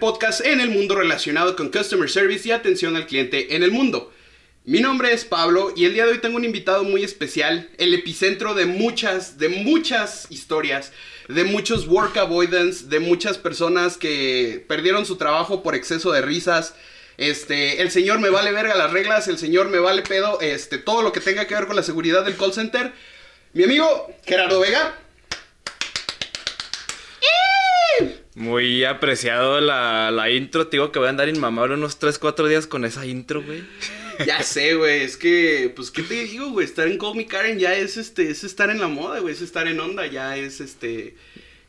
podcast en el mundo relacionado con Customer Service y atención al cliente en el mundo. Mi nombre es Pablo y el día de hoy tengo un invitado muy especial, el epicentro de muchas, de muchas historias, de muchos work avoidance, de muchas personas que perdieron su trabajo por exceso de risas. Este, el señor me vale verga las reglas, el señor me vale pedo, este, todo lo que tenga que ver con la seguridad del call center. Mi amigo Gerardo Vega. Muy apreciado la, la intro, te digo que voy a andar inmamable unos 3, 4 días con esa intro, güey. Ya sé, güey, es que, pues, ¿qué te digo, güey? Estar en Call Me Karen ya es, este, es estar en la moda, güey, es estar en onda, ya es, este,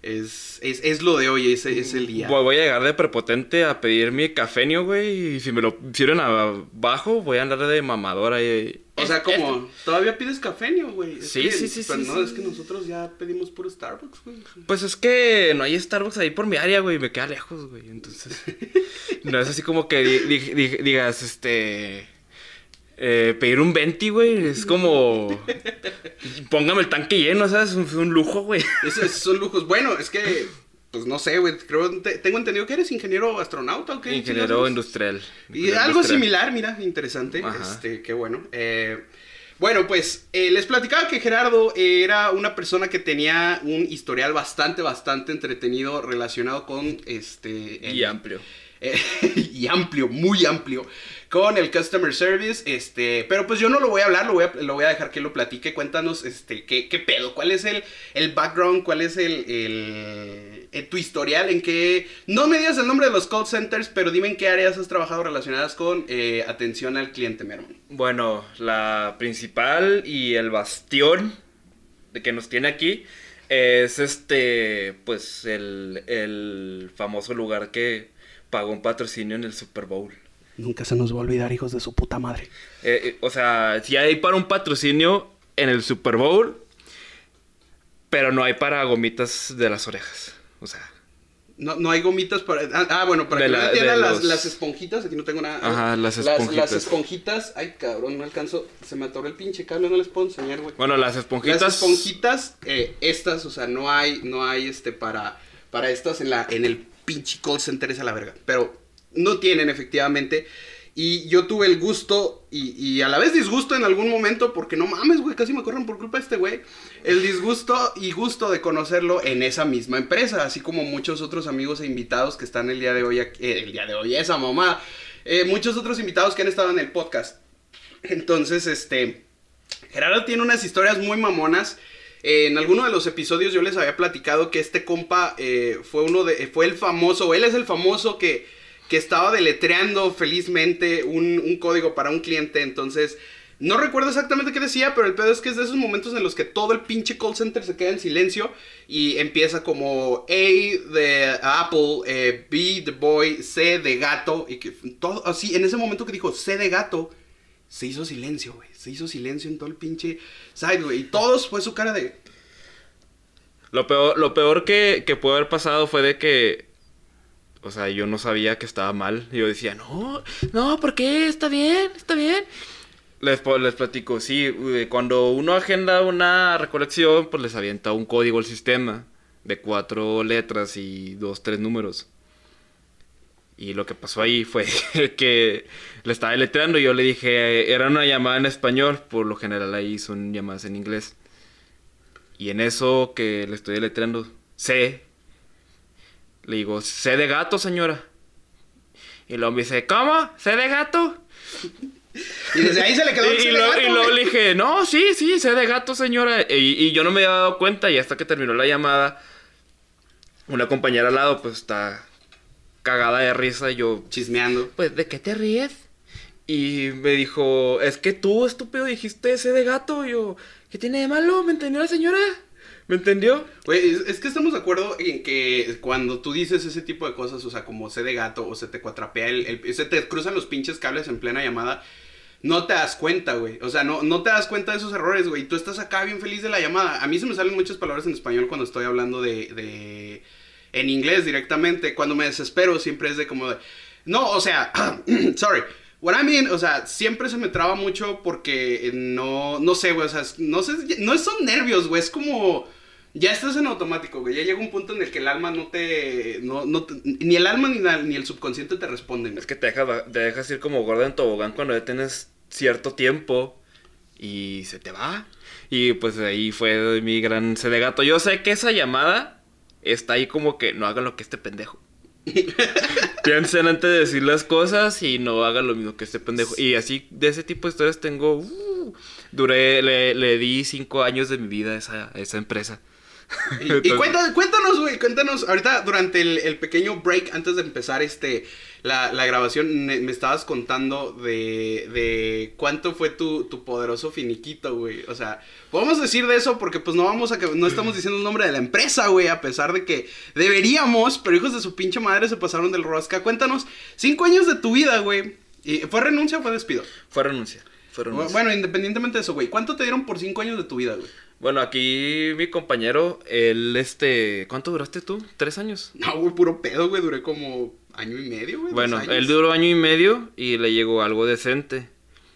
es, es, es lo de hoy, es, es el día. Voy voy a llegar de prepotente a pedir mi cafenio, güey, y si me lo sirven abajo, voy a andar de mamadora ahí. O sea, como, todavía pides cafeño, güey. Sí, que- sí, sí, Pero sí, no, sí. es que nosotros ya pedimos puro Starbucks, güey. Pues es que no hay Starbucks ahí por mi área, güey, me queda lejos, güey, entonces... no es así como que di- di- di- digas, este... eh, pedir un 20, güey, es como... Póngame el tanque lleno, ¿sabes? Es un, es un lujo, güey. Esos son lujos. Bueno, es que, pues, no sé, güey, creo, te- tengo entendido que eres ingeniero astronauta, ¿o qué? Ingeniero industrial. Y algo similar, mira, interesante. Ajá. Este, qué bueno. Eh, bueno, pues eh, les platicaba que Gerardo era una persona que tenía un historial bastante, bastante entretenido relacionado con este. el- Y amplio. eh, y amplio, muy amplio, con el customer service, este, pero pues yo no lo voy a hablar, lo voy a, lo voy a dejar que lo platique, cuéntanos, este, qué, qué pedo, cuál es el, el background, cuál es el, el, eh, tu historial, en qué, no me digas el nombre de los call centers, pero dime en qué áreas has trabajado relacionadas con eh, atención al cliente, mi hermano. Bueno, la principal y el bastión de que nos tiene aquí es este, pues el, el famoso lugar que pagó un patrocinio en el Super Bowl. Nunca se nos va a olvidar, hijos de su puta madre. Eh, eh, o sea, sí hay para un patrocinio en el Super Bowl, pero no hay para gomitas de las orejas. O sea, No, no hay gomitas para. Ah, ah, bueno, para que la- no entiendan las, las esponjitas. Aquí no tengo nada. Ajá, las Las, esponjitas. esponjitas. Ay, cabrón, no alcanzo. Se me atoró el pinche cable, no les puedo enseñar, güey. bueno, las esponjitas. Las esponjitas, eh, estas, o sea, no hay, no hay este para, para estas en la, en el pinche call center es a la verga. Pero no tienen, efectivamente. Y yo tuve el gusto y, y a la vez disgusto en algún momento, porque no mames, güey, casi me corren por culpa este güey. El disgusto y gusto de conocerlo en esa misma empresa, así como muchos otros amigos e invitados que están el día de hoy, aquí- eh, el día de hoy, esa mamá. Eh, muchos otros invitados que han estado en el podcast. Entonces, este, Gerardo tiene unas historias muy mamonas. En alguno de los episodios yo les había platicado que este compa eh, fue uno de, fue el famoso, él es el famoso que, que estaba deletreando felizmente un, un código para un cliente. Entonces, no recuerdo exactamente qué decía, pero el pedo es que es de esos momentos en los que todo el pinche call center se queda en silencio y empieza como A de Apple, eh, B de boy, C de gato, y que todo así, en ese momento que dijo C de gato, se hizo silencio, güey. Se hizo silencio en todo el pinche side, güey. Y todos fue su cara de. Lo peor, lo peor que, que pudo haber pasado fue de que. O sea, yo no sabía que estaba mal. Yo decía, no, no, ¿por qué? Está bien, está bien. Les, les platico, sí, eh, cuando uno agenda una recolección, pues les avienta un código al sistema de cuatro letras y dos, tres números. Y lo que pasó ahí fue que le estaba deletreando y yo le dije, era una llamada en español, por lo general ahí son llamadas en inglés. Y en eso que le estoy deletreando, C, le digo, C de gato, señora. Y luego me dice, ¿cómo? ¿C de gato? Y desde ahí se le quedó el Y, y gato, y luego le dije, no, sí, sí, C de gato, señora. Y, y yo no me había dado cuenta y hasta que terminó la llamada, una compañera al lado pues está cagada de risa y yo, Chismeando. pues, ¿de qué te ríes? Y me dijo, es que tú, estúpido, dijiste C de gato. Y yo, ¿qué tiene de malo? ¿Me entendió la señora? ¿Me entendió? Güey, es, que estamos de acuerdo en que cuando tú dices ese tipo de cosas, o sea, como C de gato o se te cuatrapea el, se te cruzan los pinches cables en plena llamada, no te das cuenta, güey. O sea, no, no te das cuenta de esos errores, güey. Tú estás acá bien feliz de la llamada. A mí se me salen muchas palabras en español cuando estoy hablando de... de en inglés directamente. Cuando me desespero siempre es de como de... No, o sea, sorry. What I mean, o sea, siempre se me traba mucho porque no, no sé, güey, o sea, no sé, no son nervios, güey, es como, ya estás en automático, güey. Ya llega un punto en el que el alma no te. No, no te- ni el alma ni, la- ni el subconsciente te responden. Es que te dejas, te dejas ir como gorda en tobogán cuando ya tienes cierto tiempo y se te va. Y pues ahí fue mi gran sed de gato. Yo sé que esa llamada está ahí como que no hagan lo que este pendejo. Piensen antes de decir las cosas y no hagan lo mismo que este pendejo. Y así, de ese tipo de historias tengo... uh, duré, le, le di cinco años de mi vida a esa, a esa empresa. Y, y cuéntanos, cuéntanos, güey, cuéntanos. Ahorita, durante el, el pequeño break, antes de empezar este la, la grabación, me, me estabas contando de, de cuánto fue tu, tu poderoso finiquito, güey. O sea, podemos decir de eso porque pues no vamos a que no estamos diciendo el nombre de la empresa, güey, a pesar de que deberíamos, pero hijos de su pinche madre se pasaron del rosca. Cuéntanos, cinco años de tu vida, güey. ¿Y ¿Fue renuncia o fue despido? Fue renuncia. Fue renuncia. Bueno, independientemente de eso, güey. ¿Cuánto te dieron por cinco años de tu vida, güey? Bueno, aquí mi compañero, él, este... ¿Cuánto duraste tú? ¿Tres años? No, güey, puro pedo, güey. Duré como año y medio, güey. Bueno, él duró año y medio y le llegó algo decente.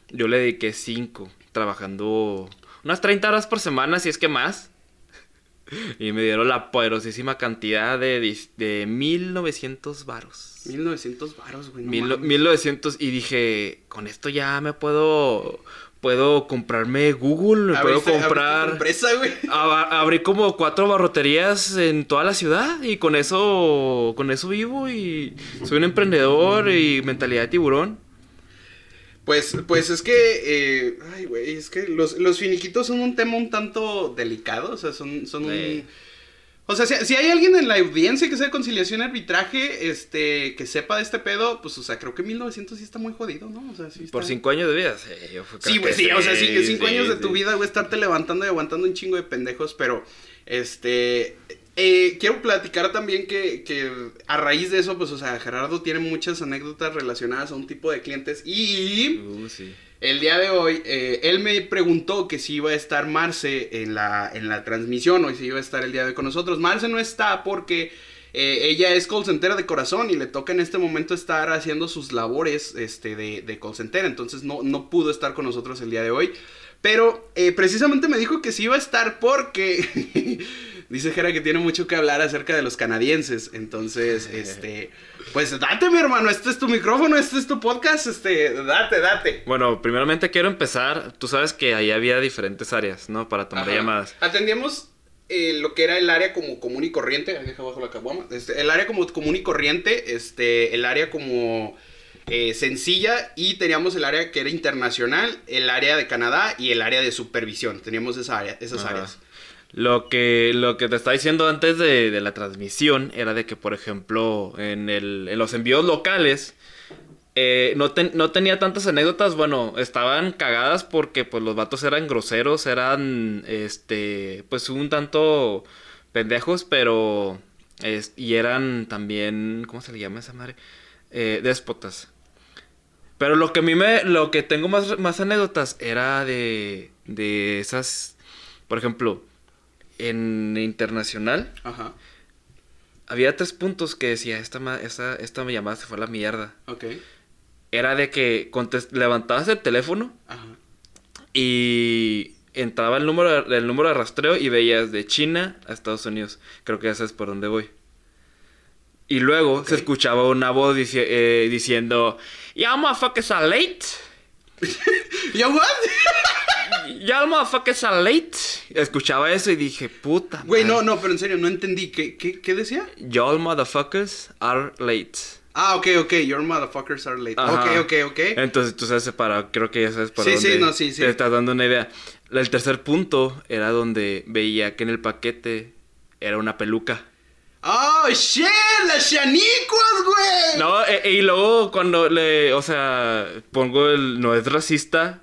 Yo le dediqué cinco, trabajando unas 30 horas por semana, si es que más. Y me dieron la poderosísima cantidad de, de 1900 varos. 1900 varos, güey. no Mil, mames. 1900 y dije, con esto ya me puedo puedo comprarme Google, me puedo comprar empresa, güey. Abrí como cuatro barroterías en toda la ciudad y con eso, con eso vivo y soy un emprendedor y mentalidad de tiburón. Pues, pues es que, eh, ay, güey, es que los, los finiquitos son un tema un tanto delicado, o sea, son, son un... O sea, si, si hay alguien en la audiencia que sea de conciliación y arbitraje, este, que sepa de este pedo, pues, o sea, creo que 1900 sí está muy jodido, ¿no? O sea, sí está... Por cinco años de vida. Sí, yo Sí, güey, sí, o sea, sí, cinco sí, años de tu vida, güey, estarte levantando y aguantando un chingo de pendejos, pero, este, eh, quiero platicar también que, que a raíz de eso, pues, o sea, Gerardo tiene muchas anécdotas relacionadas a un tipo de clientes y Uh, sí. El día de hoy, eh, él me preguntó que si iba a estar Marce en la, en la transmisión, o si iba a estar el día de hoy con nosotros. Marce no está porque eh, ella es call center de corazón y le toca en este momento estar haciendo sus labores este, de, de call center, entonces no, no pudo estar con nosotros el día de hoy. Pero eh, precisamente me dijo que sí iba a estar porque dice Jera que tiene mucho que hablar acerca de los canadienses. Entonces, este, pues date, mi hermano, este es tu micrófono, este es tu podcast, este, date, date. Bueno, primeramente quiero empezar. Tú sabes que ahí había diferentes áreas, ¿no? Para tomar Ajá. llamadas. Atendíamos eh, lo que era el área como común y corriente. Ahí deja abajo la caguama. Este, el área como común y corriente. Este, el área como eh, sencilla. Y teníamos el área que era internacional. El área de Canadá y el área de supervisión. Teníamos esa área, esas Ajá. áreas. Lo que, lo que te estaba diciendo antes de, de la transmisión era de que, por ejemplo, en, el, en los envíos locales eh, no, ten- no tenía tantas anécdotas. Bueno, estaban cagadas porque pues los vatos eran groseros, eran este pues un tanto pendejos, pero es- y eran también, ¿cómo se le llama esa madre? Eh, déspotas. Pero lo que a mí me, lo que tengo más, más anécdotas era de, de esas, por ejemplo, en internacional Ajá. había tres puntos que decía, esta, esta, esta llamada se fue a la mierda. Ok. Era de que levantabas el teléfono Ajá. y entraba el número, de- el número de rastreo y veías de China a Estados Unidos. Creo que ya sabes por dónde voy. Y luego se escuchaba una voz dici- eh, diciendo, Y'all motherfuckers are late. ¿Ya what? Y'all motherfuckers are late. Escuchaba eso y dije, puta. Güey, no, no, pero en serio, no entendí. ¿Qué, qué, qué decía? Y'all motherfuckers are late. Ah, ok, ok. Your motherfuckers are late. Ajá. Ok, ok, ok. Entonces tú sabes separar, creo que ya sabes para Sí, sí, dónde no, sí, sí. te estás dando una idea. El tercer punto era donde veía que en el paquete era una peluca. ¡Oh, shit! ¡Las chanicuas, güey! No, e- e- y luego cuando le, o sea, pongo el, no es racista,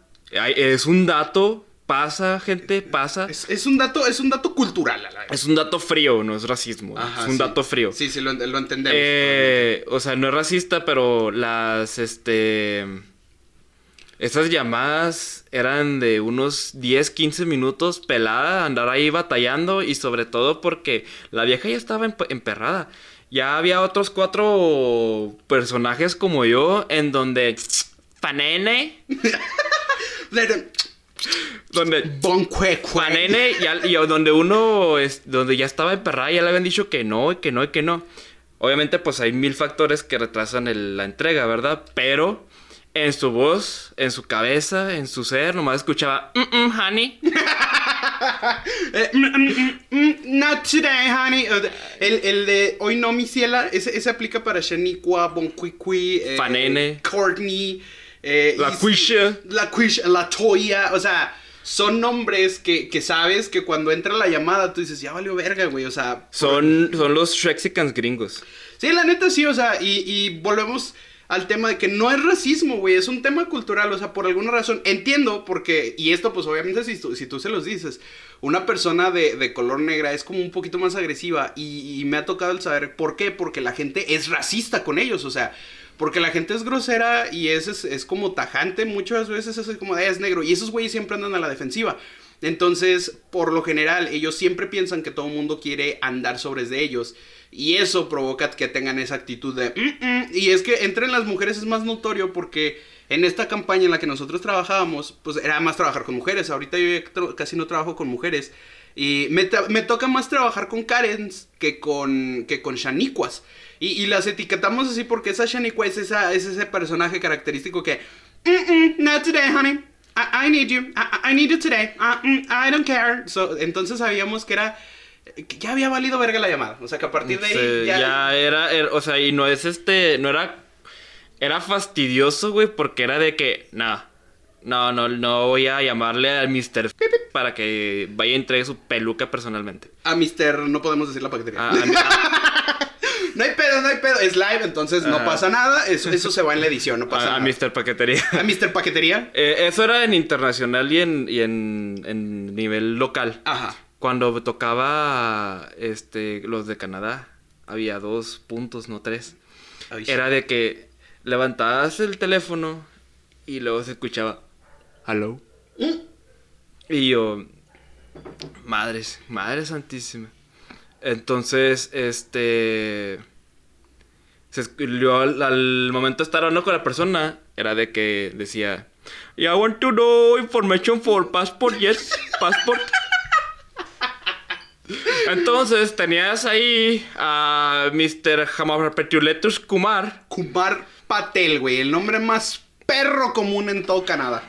es un dato, pasa, gente, pasa. Es, es un dato, es un dato cultural, a la vez. Es un dato frío, no es racismo, Ajá, es un sí. dato frío. Sí, sí, lo, lo entendemos. Eh, o sea, no es racista, pero las, este... Esas llamadas eran de unos 10, 15 minutos pelada, andar ahí batallando y sobre todo porque la vieja ya estaba emp- emperrada. Ya había otros cuatro personajes como yo en donde... Fanene. Donde Bon Cue Cue. Fanene y, y donde uno es, donde ya estaba emperrada ya le habían dicho que no, y que no, y que no. Obviamente, pues hay mil factores que retrasan el- la entrega, ¿verdad? Pero en su voz, en su cabeza, en su ser, nomás escuchaba, mm, mm, honey. Eh, mm, mm, mm, not today, honey. El, el de Hoy no, mi ciela, ese, ese aplica para Shaniqua, Bon Cui Cui, eh, Fanene. Courtney, eh, La Quisha. La Quisha, la Toya, o sea, son nombres que, que sabes que cuando entra la llamada tú dices, ya valió verga, güey, o sea. Son, son los Shrexicans gringos. Sí, la neta sí, o sea, y, y volvemos al tema de que no es racismo, güey, es un tema cultural, o sea, por alguna razón, entiendo porque, y esto pues obviamente si tú, si tú se los dices, una persona de, de color negra es como un poquito más agresiva y, y me ha tocado el saber por qué, porque la gente es racista con ellos, o sea, porque la gente es grosera y es, es, como tajante, muchas veces es como, "Eh, es negro, y esos güeyes siempre andan a la defensiva. Entonces, por lo general, ellos siempre piensan que todo el mundo quiere andar sobre de ellos. Y eso provoca que tengan esa actitud de... "Mm, mm". Y es que entre las mujeres es más notorio porque en esta campaña en la que nosotros trabajábamos, pues era más trabajar con mujeres. Ahorita yo casi no trabajo con mujeres. Y me, me toca más trabajar con Karens que con, que con Shaniquas. Y, y las etiquetamos así porque esa Shaniqua es, esa, es ese personaje característico que... "Mm, mm, not today, honey. I, I need you. I, I need you today. Mm, I don't care. So, entonces sabíamos que era... ya había valido verga la llamada. O sea, que a partir de ahí Sí, ya... ya era, era- o sea, y no es este, no era, era fastidioso, güey, porque era de que, no, no, no, no voy a llamarle al Mr. para que vaya y entregue su peluca personalmente. A Mister, no podemos decir la paquetería. A- a- no hay pedo, no hay pedo. Es live, entonces no Ajá. pasa nada. Eso, eso se va en la edición, no pasa a, a nada. Mr. Paquetería. A Mister Paquetería. Eh, eso era en internacional y en, y en, en nivel local. Ajá. Cuando tocaba este, los de Canadá, había dos puntos, no tres. Ay, Era de que levantabas el teléfono y luego se escuchaba hello. Y yo, madres, madre santísima. Entonces, este. Se, yo al, al momento de estar hablando con la persona, era de que decía: Yeah, I want to know information for passport, yes, passport. Entonces tenías ahí a Mr. Hamapertuletus Kumar. Kumar Patel, güey. El nombre más perro común en todo Canadá.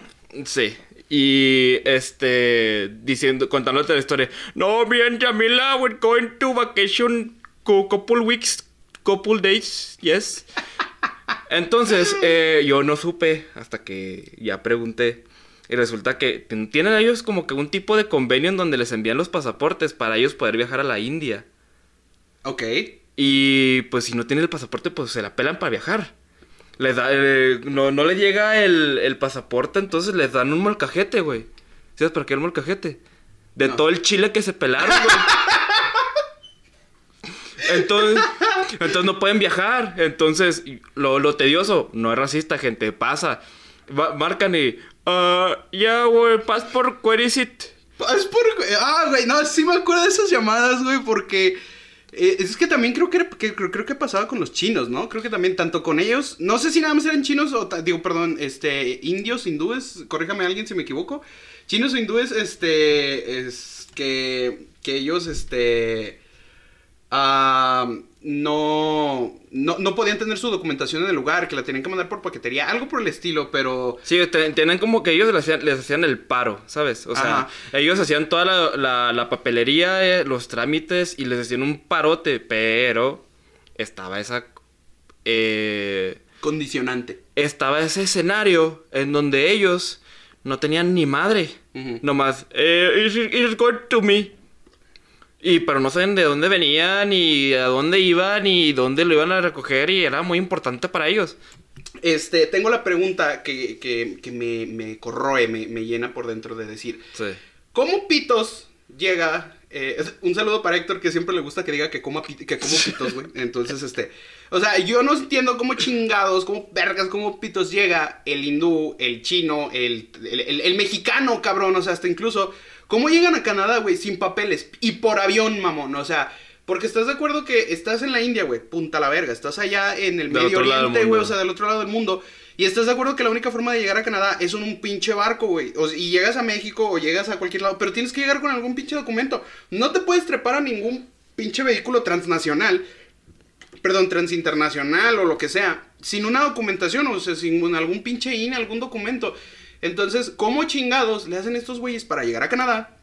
Sí. Y este diciendo, contándote la historia. No, bien, Jamila, we're going to vacation co- couple weeks, couple days, yes. Entonces, eh, yo no supe hasta que ya pregunté. Y resulta que tienen ellos como que un tipo de convenio en donde les envían los pasaportes para ellos poder viajar a la India. Ok. Y pues si no tienen el pasaporte, pues se la pelan para viajar. Les da, eh, no, no les llega el, el pasaporte, entonces les dan un molcajete, güey. ¿Sabes por qué el molcajete? De No. todo el chile que se pelaron, güey. Entonces, entonces no pueden viajar. Entonces, lo, lo tedioso, no es racista, gente, pasa. Va- marcan y, ah, yeah, güey, passport, where is it? Es por... Ah, güey, no, sí me acuerdo de esas llamadas, güey, porque... eh, es que también creo que, creo, que pasaba con los chinos, ¿no? Creo que también tanto con ellos, no sé si nada más eran chinos o, digo, perdón, este, indios, hindúes, corríjame alguien si me equivoco, chinos o hindúes, este, es que, que ellos, este, no, no, no podían tener su documentación en el lugar, que la tenían que mandar por paquetería, algo por el estilo, pero... Sí, te- tienen como que ellos les hacían, les hacían el paro, ¿sabes? O sea, Ajá. ellos hacían toda la, la- la papelería, eh, los trámites y les hacían un parote, pero estaba esa... eh, Condicionante. estaba ese escenario en donde ellos no tenían ni madre. Ujú. Nomás, eh, it's, it's going to me. Y pero no saben de dónde venían, ni a dónde iban, ni dónde lo iban a recoger, y era muy importante para ellos. Este, tengo la pregunta que, que, que me, me corroe, me, me llena por dentro de decir, Sí. ¿cómo Pitos llega? eh, un saludo para Héctor que siempre le gusta que diga que coma que como Pitos, güey. Entonces, este, o sea, yo no entiendo cómo chingados, cómo vergas, cómo Pitos llega el hindú, el chino, el, el, el- el mexicano, cabrón, o sea, hasta incluso, ¿cómo llegan a Canadá, güey, sin papeles y por avión, mamón? O sea, Porque estás de acuerdo que estás en la India, güey, punta la verga. Estás allá en el Del Medio Oriente, güey, o sea, del otro lado del mundo. Y estás de acuerdo que la única forma de llegar a Canadá es en un pinche barco, güey. O- y llegas a México o llegas a cualquier lado, pero tienes que llegar con algún pinche documento. No te puedes trepar a ningún pinche vehículo transnacional, perdón, transinternacional o lo que sea, sin una documentación, o sea, sin algún pinche INE, algún documento. Entonces, ¿cómo chingados le hacen estos güeyes para llegar a Canadá?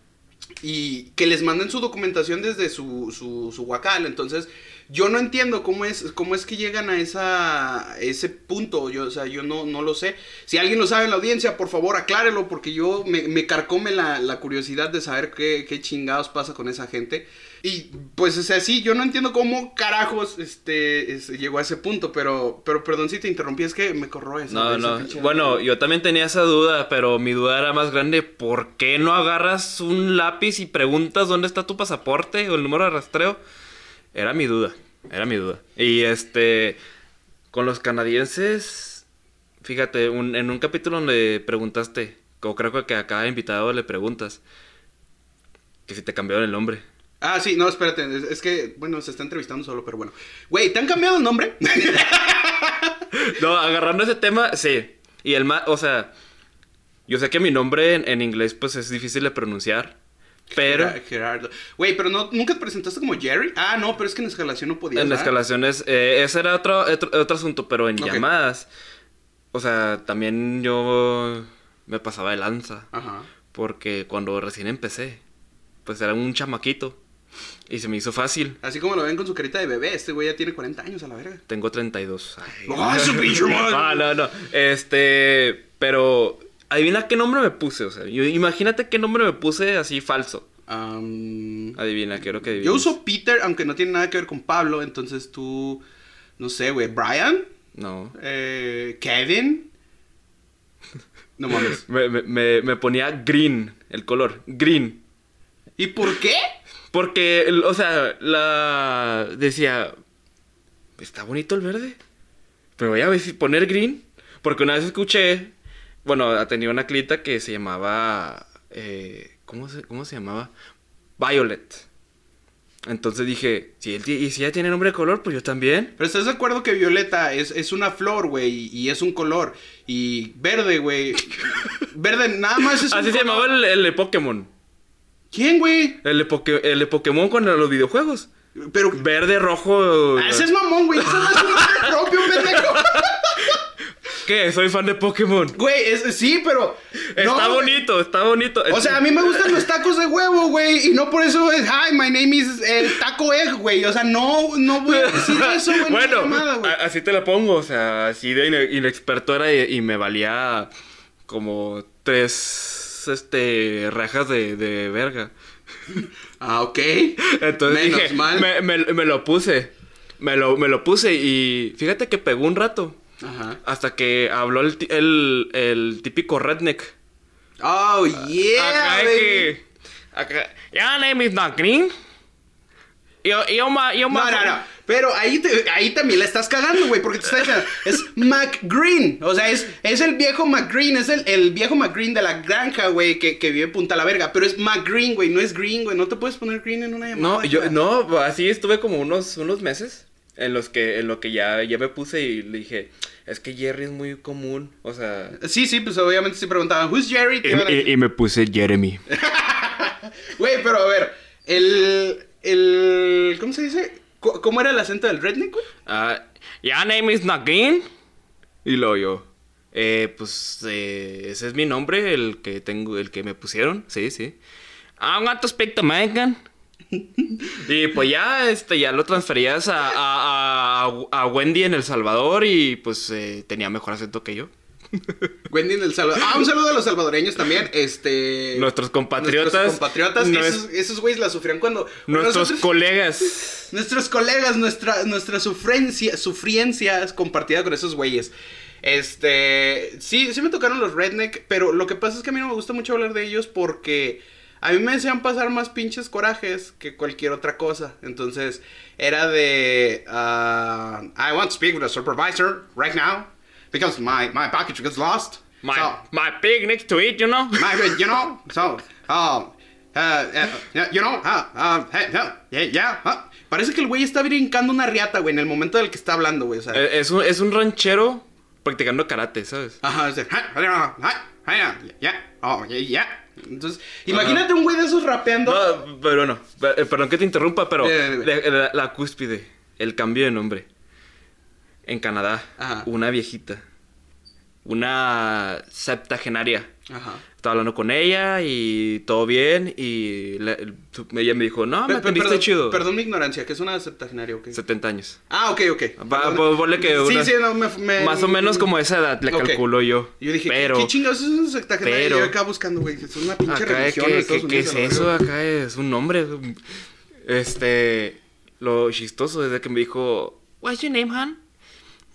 y que les manden su documentación desde su, su, su huacal. Entonces, yo no entiendo cómo es, cómo es que llegan a esa, ese punto. Yo, o sea, yo no, no lo sé. Si alguien lo sabe en la audiencia, por favor, aclárelo, porque yo me, me carcome la, la curiosidad de saber qué, qué chingados pasa con esa gente. Y pues, o sea, sí, yo no entiendo cómo carajos este, es- llegó a ese punto, pero, pero perdón si te interrumpí, es que me corro eso. No, Bueno, yo también tenía esa duda, pero mi duda era más grande. ¿Por qué no agarras un lápiz y preguntas dónde está tu pasaporte o el número de rastreo? Era mi duda, era mi duda. Y este, con los canadienses, fíjate, un- en un capítulo donde preguntaste, o creo que a cada invitado le preguntas, que si te cambiaron el nombre. Ah, sí, no, espérate, es, es que, bueno, se está entrevistando solo, pero bueno. Güey, ¿te han cambiado el nombre? No, agarrando ese tema, sí. Y el más, o sea, yo sé que mi nombre en, en inglés pues es difícil de pronunciar, pero Gerard- Gerardo. Güey, pero no, ¿nunca te presentaste como Jerry? Ah, no, pero es que en escalación no podías. en ¿verdad? escalaciones, eh, ese era otro, otro, otro asunto, pero en llamadas, o sea, también yo me pasaba de lanza, Ajá. porque cuando recién empecé, pues era un chamaquito y se me hizo fácil. Así como lo ven con su carita de bebé, este güey ya tiene 40 años a la verga. Tengo 32. Ay. ¡Ah, su pinche madre! Ah, no, no. Este, pero adivina qué nombre me puse, o sea, yo- imagínate qué nombre me puse así falso. Adivina, quiero que adivines. yo uso Peter, aunque no tiene nada que ver con Pablo, entonces tú, no sé, güey, Brian, No. eh, Kevin. No mames. Me, me- me- me ponía green, el color, green. ¿Y por qué? Porque, o sea, la decía, está bonito el verde. Pero voy a ver si poner green. Porque una vez escuché, bueno, tenía una clita que se llamaba, eh, ¿cómo, se, ¿cómo se llamaba? Violet. Entonces dije, si él y si ella tiene nombre de color, pues yo también. Pero estás de acuerdo que violeta es, es una flor, güey, y, es un color. Y verde, güey. verde nada más es un Así se color. llamaba el, el de Pokémon. ¿Quién, güey? El de, Poké- el de Pokémon con los videojuegos. Pero. Verde, rojo. Ah, ese es mamón, güey. Ese no es un nombre. ¿Qué? Soy fan de Pokémon. Güey, es- sí, pero. Está no, güey. bonito, está bonito. O sea, a mí me gustan los tacos de huevo, güey. Y no por eso es, hi, my name is el taco egg, güey. O sea, no, no voy a decir eso, güey. bueno, llamada, güey. a- así te la pongo, o sea, así de ine- inexperto era y, y me valía como tres, este, rajas de, de verga. Ah, ok. Entonces Menos dije, mal. Me, me- me lo puse, me lo, me lo puse y fíjate que pegó un rato. Ajá. Hasta que habló el, el, el típico redneck. Oh, yeah, acá baby. que... Acá, name is not green. Yo, yo, ma, yo, No, ma- no, no. Pero ahí, te- ahí también la estás cagando, güey, porque te está diciendo, es McGreen. O sea, es, es el viejo McGreen, es el, el viejo McGreen de la granja, güey, que, que vive en Punta la Verga. Pero es McGreen, güey, no es Green, güey. No te puedes poner Green en una llamada. No, yo, no, así estuve como unos, unos meses en los que, en lo que ya, ya me puse y le dije, es que Jerry es muy común, o sea... Sí, sí, pues obviamente si preguntaban, ¿Who's Jerry? Decir- me puse Jeremy. Güey, pero a ver, el, el, ¿cómo se dice? ¿Cómo era el acento del redneck, güey? Ah, your name is green. Y luego yo, eh, pues, eh, ese es mi nombre, el que tengo, el que me pusieron, sí, sí. I'm going to speak to Megan. Y pues ya, este, ya lo transferías a, a, a, a Wendy en El Salvador y pues eh, tenía mejor acento que yo. Wendy en El Salvador. Ah, un saludo a los salvadoreños también. Este. Nuestros compatriotas. Nuestros compatriotas. Esos, esos güeyes la sufrían cuando. Nuestros nosotros- colegas. Nuestros colegas, nuestra, nuestra sufrencia, sufriencia es compartida con esos güeyes. Este, sí, sí me tocaron los redneck, pero lo que pasa es que a mí no me gusta mucho hablar de ellos porque a mí me hacían pasar más pinches corajes que cualquier otra cosa. Entonces, era de, uh, I want to speak with a supervisor right now because my, my package gets lost. My, So- my pig next to it, you know? my, you know, so, um, uh, uh, you know, uh, uh, hey, yeah, yeah, Parece que el güey está brincando una riata, güey, en el momento del que está hablando, güey. Eh, Es un, es un ranchero practicando karate, ¿sabes? Ajá, es de, ya, oh, ya, ya. Entonces, imagínate un güey de esos rapeando. No, pero no, eh, perdón que te interrumpa, pero de- la, la cúspide, el cambio de nombre. En Canadá, Ajá. una viejita, una septagenaria. Ajá. Estaba hablando con ella y todo bien y la- ella me dijo, no, me atendiste perdón, chido. Perdón mi ignorancia, que es una septagenaria, ok. 70 años. Ah, ok, ok. Va, pues, ponle que Sí, una- sí, no, me, me- Más o menos como esa edad le calculo yo. Yo dije, ¿qué- pero ¿qué, chingados es una septagenaria? pero- yo acá buscando, güey, es una pinche acá religión ¿qué, es eso? Acá es un nombre. Este, lo chistoso es de que me dijo, What's your name, Han?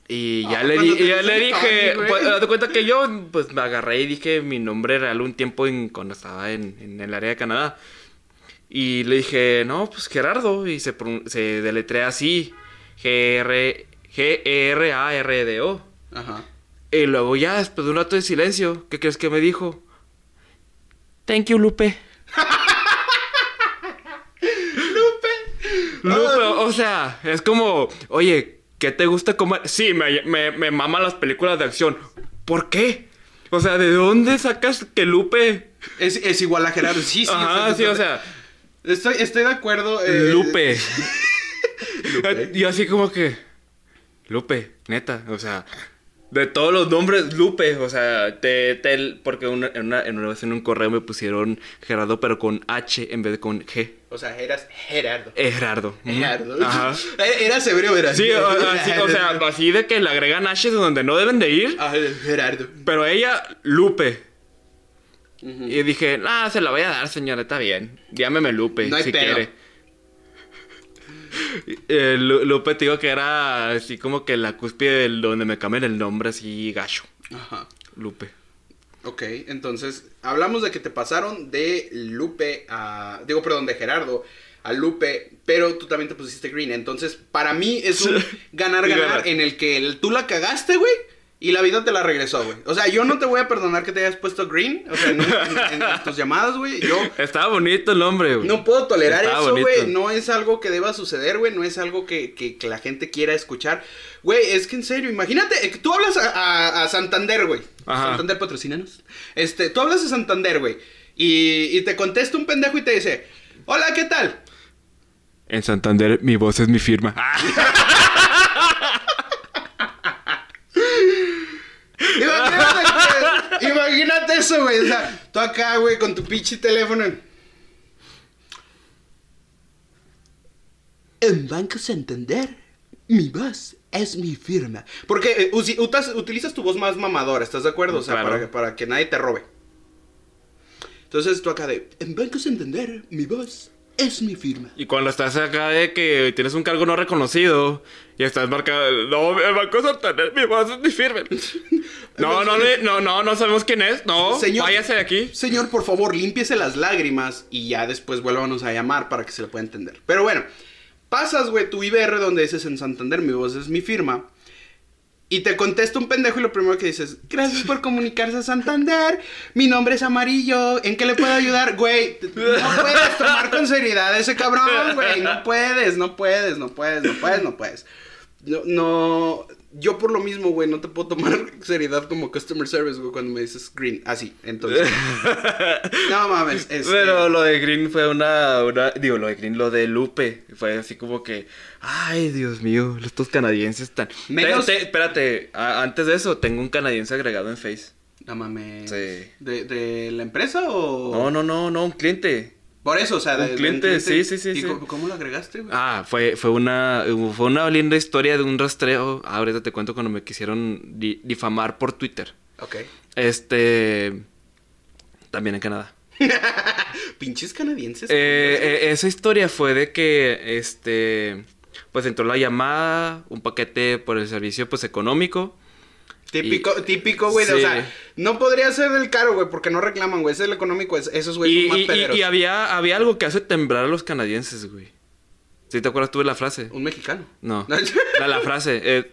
Y ya Ah, le, ya dije, pues, cuenta que yo pues me agarré y dije mi nombre real un tiempo en, cuando estaba en, en el área de Canadá. Y le dije, no, pues Gerardo. Y se, se deletrea así, G-E-R-A-R-D-O. Ajá. Y luego ya, después de un rato de silencio, ¿qué crees que me dijo? Thank you, Lupe. Lupe. Lupe, o sea, es como, oye, ¿qué te gusta comer? Sí, me, me, me maman las películas de acción. ¿Por qué? O sea, ¿de dónde sacas que Lupe? Es, es igual a Gerardo. Sí, sí. Ajá, sí, o sea, Estoy, estoy de acuerdo. eh, Lupe. Lupe. Y así como que, Lupe, neta, o sea, de todos los nombres, Lupe, o sea, te, te- porque una, en, una, en una vez en un correo me pusieron Gerardo, pero con H en vez de con G. O sea, eras Gerardo. Eh, Gerardo. Gerardo. Ajá. Eh, Eras hebreo, era. Sí, o, así, o sea, así de que le agregan H donde no deben de ir. Ah, Gerardo. Pero ella, Lupe. Y dije, ah, se la voy a dar, señora, está bien. Llámeme Lupe, No hay si pedo. quiere. Eh, Lu- Lupe te digo que era así como que la cúspide del- donde me cambian el nombre así gacho. Ajá. Lupe. Ok, entonces hablamos de que te pasaron de Lupe a. Digo, perdón, de Gerardo a Lupe, pero tú también te pusiste Green. Entonces, para mí es un ganar-ganar Ganar. en el que el- tú la cagaste, güey. Y la vida te la regresó, güey. O sea, yo no te voy a perdonar que te hayas puesto green. O sea, en, en- en tus llamadas, güey. Yo Estaba bonito el nombre, güey. no puedo tolerar Estaba eso, güey. No es algo que deba suceder, güey. No es algo que, que- que la gente quiera escuchar. Güey, es que en serio, imagínate, eh, tú hablas a, a- a Santander, güey. Santander patrocínanos. Este, tú hablas a Santander, güey. Y, y te contesta un pendejo y te dice, hola, ¿qué tal? En Santander, mi voz es mi firma. Imagínate, eso, güey. O sea, tú acá, güey, con tu pinche teléfono. En Banco Santander, mi voz es mi firma. Porque eh, usi- utas- utilizas tu voz más mamadora, ¿estás de acuerdo? O sea, Claro. para, que- para que nadie te robe. Entonces tú acá de, en Banco Santander, mi voz es mi firma. Y cuando estás acá de que tienes un cargo no reconocido y estás marcado, no, el Banco Santander, mi voz es mi firme. No, no, no, no, no, no sabemos quién es, no, Señor- váyase de aquí. Señor, por favor, límpiese las lágrimas y ya después vuélvanos a llamar para que se le pueda entender. Pero bueno, pasas, güey, tu IBR donde dices en Santander, mi voz es mi firma. Y te contesta un pendejo y lo primero que dices, gracias por comunicarse a Santander, mi nombre es Amarillo, ¿en qué le puedo ayudar? Güey, no puedes tomar con seriedad ese cabrón, güey, no puedes, no puedes, no puedes, no puedes, no puedes. No, no, yo por lo mismo, güey, no te puedo tomar seriedad como customer service, güey, cuando me dices green, así, entonces. No mames, este, Pero lo de Green fue una, una- Digo, lo de Green, lo de Lupe. Fue así como que. Ay, Dios mío, estos canadienses están. Menos- Te- te- espérate, a- antes de eso, tengo un canadiense agregado en Face. No mames. Sí. ¿De, de la empresa o...? No, no, no, no, un cliente. Por eso, o sea, de, Un de cliente, sí, sí, sí, ¿Y sí. cómo, cómo lo agregaste, güey? Ah, fue, fue una fue una linda historia de un rastreo. Ah, ahorita te cuento cuando me quisieron di- difamar por Twitter. Ok. Este. También en Canadá. Pinches canadienses. Eh, eh, esa historia fue de que, este, pues entró la llamada, un paquete por el servicio, pues económico. Típico, y- típico, güey. de- O sí. sea, no podría ser del caro, güey, porque no reclaman, güey. Es el económico, es- esos güeyes Y, son más y- y- pederos. y había, había algo que hace temblar a los canadienses, güey. ¿Sí te acuerdas tú de la frase? Un mexicano. No. La, la frase, eh,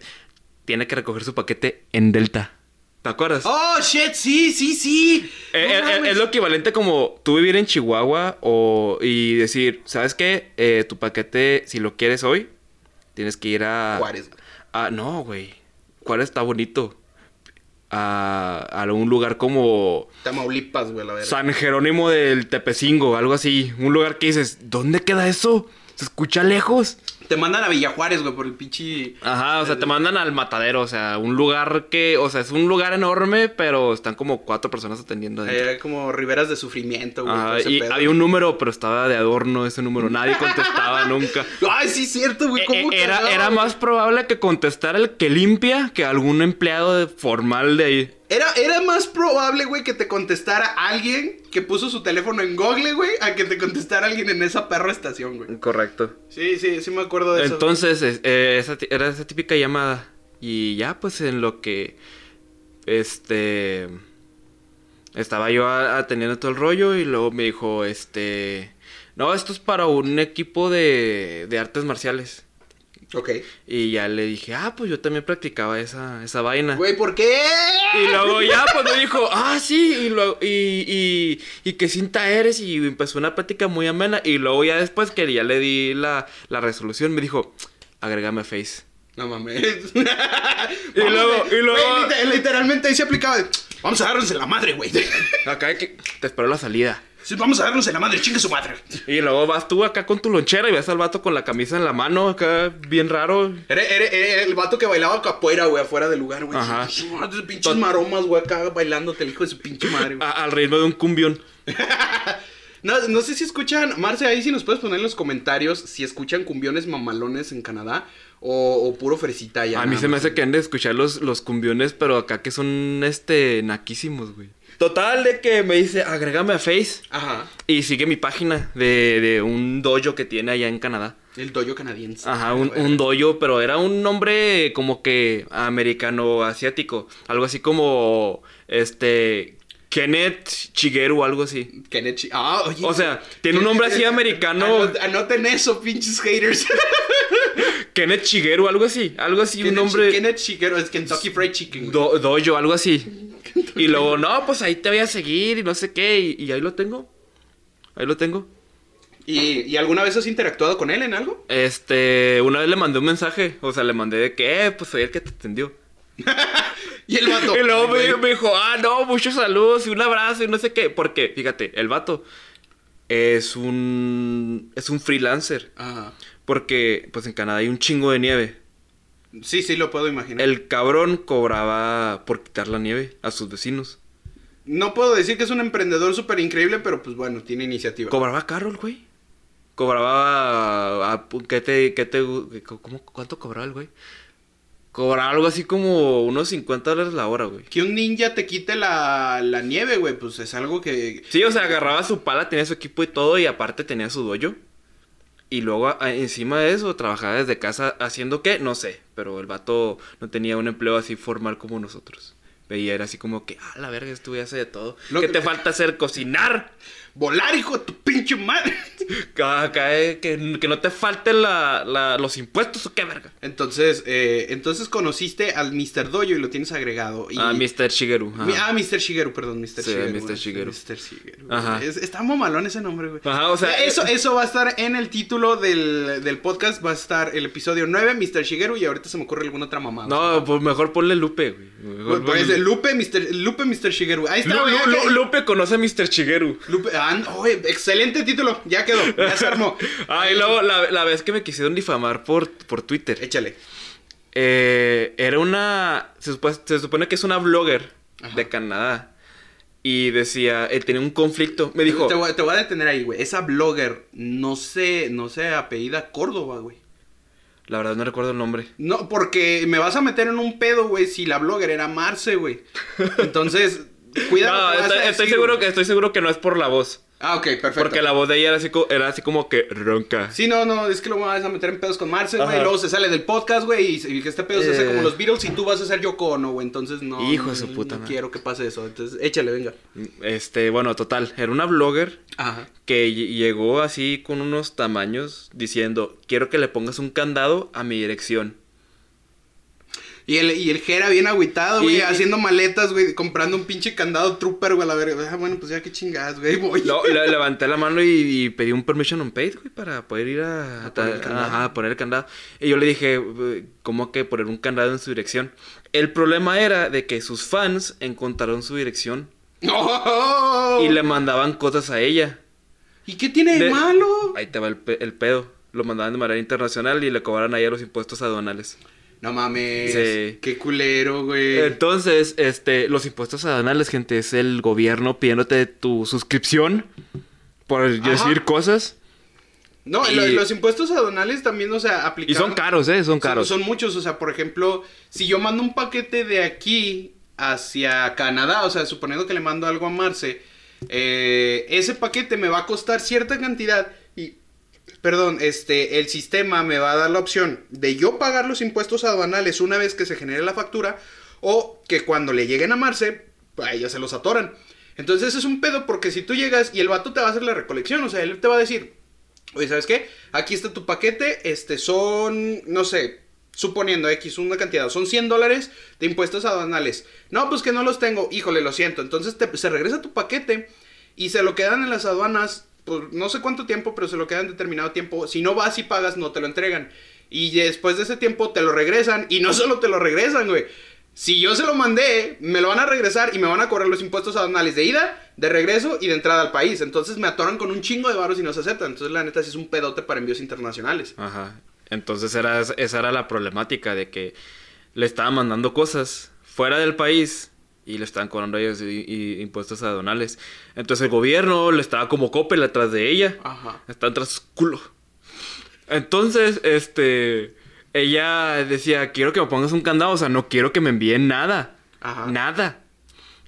tiene que recoger su paquete en Delta. ¿Te acuerdas? Oh, shit, sí, sí, sí. Eh, No eh, eh, es lo equivalente como tú vivir en Chihuahua o y decir, ¿sabes qué? Eh, tu paquete, si lo quieres hoy, tienes que ir a... Juárez. Ah, no, güey. Juárez está bonito. A, a un lugar como Tamaulipas, güey, la verdad. San Jerónimo del Tepecingo, algo así. Un lugar que dices, ¿dónde queda eso? Se escucha lejos. Te mandan a Villajuárez, güey, por el pinche. Ajá, o sea, te mandan al matadero, o sea, un lugar que, o sea, es un lugar enorme, pero están como cuatro personas atendiendo adentro. Era como riberas de sufrimiento, güey. Ajá, y pedo. había un número, pero estaba de adorno ese número. Nadie contestaba nunca. Ay, sí, es cierto, güey. Eh, ¿Cómo eh, era, era más probable que contestara el que limpia que algún empleado de- formal de ahí. Era, era más probable, güey, que te contestara alguien que puso su teléfono en Google, güey, a que te contestara alguien en esa perra estación, güey. Correcto. Sí, sí, sí me acuerdo Entonces, es- eh, era esa típica llamada. Y ya, pues en lo que. Este. Estaba yo atendiendo todo el rollo y luego me dijo, este. No, esto es para un equipo de, de artes marciales. Ok. Y ya le dije, ah, pues yo también practicaba esa, esa vaina. Güey, ¿por qué? Y luego ya, pues me dijo, ah, sí, y, luego, y, y, y qué cinta eres, y empezó una plática muy amena, y luego ya después que ya le di la, la resolución, me dijo, agrégame a Face. No mames. Y luego- y luego- literalmente ahí se aplicaba de, Vamos a en la madre, güey. Acá hay que te espero la salida. Sí, Vamos a darnos en la madre, chingue su madre. Y luego vas tú acá con tu lonchera y ves al vato con la camisa en la mano, acá bien raro. Era, era- era el vato que bailaba capoeira, güey, afuera del lugar, güey. Ajá. Sí, sí, Pinches Tot- maromas, güey, acá bailándote el hijo de su pinche madre, güey. a- al ritmo de un cumbión. No, no sé si escuchan, Marce, ahí si nos puedes poner en los comentarios si escuchan cumbiones mamalones en Canadá o, o puro fresita ya. a mí se me hace que han de escuchar los, los cumbiones, pero acá que son, este, naquísimos, güey. Total, de que me dice, agrégame a Face. Ajá, Y sigue mi página de, de un dojo que tiene allá en Canadá. el doyo canadiense. Ajá, un, A ver. un dojo, pero era un nombre como que americano asiático. Algo así como este Kenneth Shigeru o algo así. Kenichi. Ah, oye. O sea, tiene un nombre así americano. Anot- Anoten eso, pinches haters. Kenneth Shigeru, algo así. Algo así, un Kenneth nombre. Kenneth Shigeru es Kentucky Fried Chicken. do- dojo, algo así. Y luego, no, pues ahí te voy a seguir y no sé qué. Y, y ahí lo tengo. Ahí lo tengo. ¿Y, ¿Y alguna vez has interactuado con él en algo? Este, una vez le mandé un mensaje. O sea, le mandé de que, eh, pues soy el que te atendió. Y el vato. Me, dijo, ah, no, muchos saludos y un abrazo y no sé qué. Porque, fíjate, el vato es un. es un freelancer. Ajá. Porque, pues en Canadá hay un chingo de nieve. Sí, sí, lo puedo imaginar. El cabrón cobraba por quitar la nieve a sus vecinos. No puedo decir que es un emprendedor súper increíble, pero pues bueno, tiene iniciativa. Cobraba caro el güey. Cobraba. a- ¿Qué te. Qué te cómo, ¿Cuánto cobraba el güey? Cobraba algo así como unos 50 dólares la hora, güey. Que un ninja te quite la, la nieve, güey, pues es algo que... Sí, o sea, agarraba su pala, tenía su equipo y todo, y aparte tenía su dojo. Y luego encima de eso trabajaba desde casa haciendo qué, no sé, pero el vato no tenía un empleo así formal como nosotros. Veía, era así como que, ah, la verga, estuve hace de todo. Lo ¿Qué que- te falta hacer? Cocinar. Volar, hijo de tu pinche madre. Acá, eh, que, que no te falten la, la- los impuestos o qué verga. Entonces, eh, entonces conociste al Mr. Doyo y lo tienes agregado. Y... Ah, Mr. Shigeru. Mi- Ah, Mr. Shigeru, perdón, Mr. Sí, Shigeru. Mr. güey. Shigeru. Mr. Shigeru. Ajá. Es- está mamalón ese nombre, güey. Ajá, o sea, Eso, eh, eso va a estar en el título del, del podcast. Va a estar el episodio 9, Mr. Shigeru. Y ahorita se me ocurre alguna otra mamada. No, pues mejor ponle Lupe, güey. Mejor Pues, ponle- Lupe, Mr. Lupe, Mr. Shigeru. Ahí está, Lu- Lu- Lupe conoce a Mr. Shigeru. Lupe, ah, no, güey, excelente título. Ya quedó, ya se armó. Ah, y luego la, la vez que me quisieron difamar por, por Twitter. Échale. Eh, era una. Se supone, se supone que es una blogger Ajá. de Canadá. Y decía, él tenía un conflicto. Me dijo, Te, voy, te voy a detener ahí, güey. Esa blogger no se, no se apellida Córdoba, güey. la verdad no recuerdo el nombre. No, porque me vas a meter en un pedo, güey, si la blogger era Marce, güey. Entonces, cuidado. no, lo que vas estoy, a estoy decir, seguro güey. que, estoy seguro que no es por la voz. Ah, ok, perfecto. Porque la voz de ella era así, co- era así como que ronca. Sí, no, no, es que lo vas a meter en pedos con Marce, güey. Y Luego se sale del podcast, güey, y, y que este pedo se hace Eh. como los Beatles y tú vas a ser Yoko Ono, güey. Entonces, no. Hijo de su no- puta no madre. quiero que pase eso. Entonces, échale, venga. Este, bueno, total. Era una blogger Ajá. que ll- llegó así con unos tamaños diciendo, quiero que le pongas un candado a mi dirección. Y el, y el Jera bien agüitado, güey, haciendo maletas, güey, comprando un pinche candado trooper, güey, a la verga. Ah, bueno, pues ya qué chingadas, güey, voy. No, le- levanté la mano y, y pedí un permission on paid, güey, para poder ir a, A poner el candado. ajá, a poner el candado. Y yo le dije, "Eh, ¿cómo que poner un candado en su dirección? El problema era de que sus fans encontraron su dirección ¡No! y le mandaban cosas a ella. ¿Y qué tiene de, De- malo? Ahí te va el, pe- el pedo. Lo mandaban de manera internacional y le cobraron ahí a los impuestos aduanales. No mames. Sí. Qué culero, güey. Entonces, este, los impuestos aduanales, gente, es el gobierno pidiéndote tu suscripción por Ajá. decir cosas. No, Y- lo- los impuestos aduanales también, o sea, Y aplicados. son caros, ¿eh? Son caros. Son, son muchos, o sea, por ejemplo, si yo mando un paquete de aquí hacia Canadá, o sea, suponiendo que le mando algo a Marce, eh, ese paquete me va a costar cierta cantidad y, perdón, este, el sistema me va a dar la opción de yo pagar los impuestos aduanales una vez que se genere la factura o que cuando le lleguen a Marce, a ellos se los atoran. Entonces es un pedo porque si tú llegas y el vato te va a hacer la recolección, o sea, él te va a decir, Oye, ¿sabes qué? Aquí está tu paquete, este son, no sé, suponiendo X una cantidad, son 100 dólares de impuestos aduanales. No, pues que no los tengo, híjole, lo siento. Entonces te- se regresa tu paquete y se lo quedan en las aduanas por no sé cuánto tiempo, pero se lo quedan determinado tiempo. Si no vas y pagas, no te lo entregan. Y después de ese tiempo te lo regresan y no solo te lo regresan, güey. Si yo se lo mandé, me lo van a regresar y me van a cobrar los impuestos aduanales de ida, de regreso y de entrada al país. Entonces me atoran con un chingo de varos y no se aceptan. Entonces la neta sí es un pedote para envíos internacionales. Ajá. Entonces era, esa era la problemática de que le estaban mandando cosas fuera del país y le estaban cobrando a ellos i- i- impuestos aduanales. Entonces el gobierno le estaba como copel atrás de ella. Ajá. Están tras su culo. Entonces, este. Ella decía, quiero que me pongas un candado, o sea, no quiero que me envíen nada. Ajá. Nada.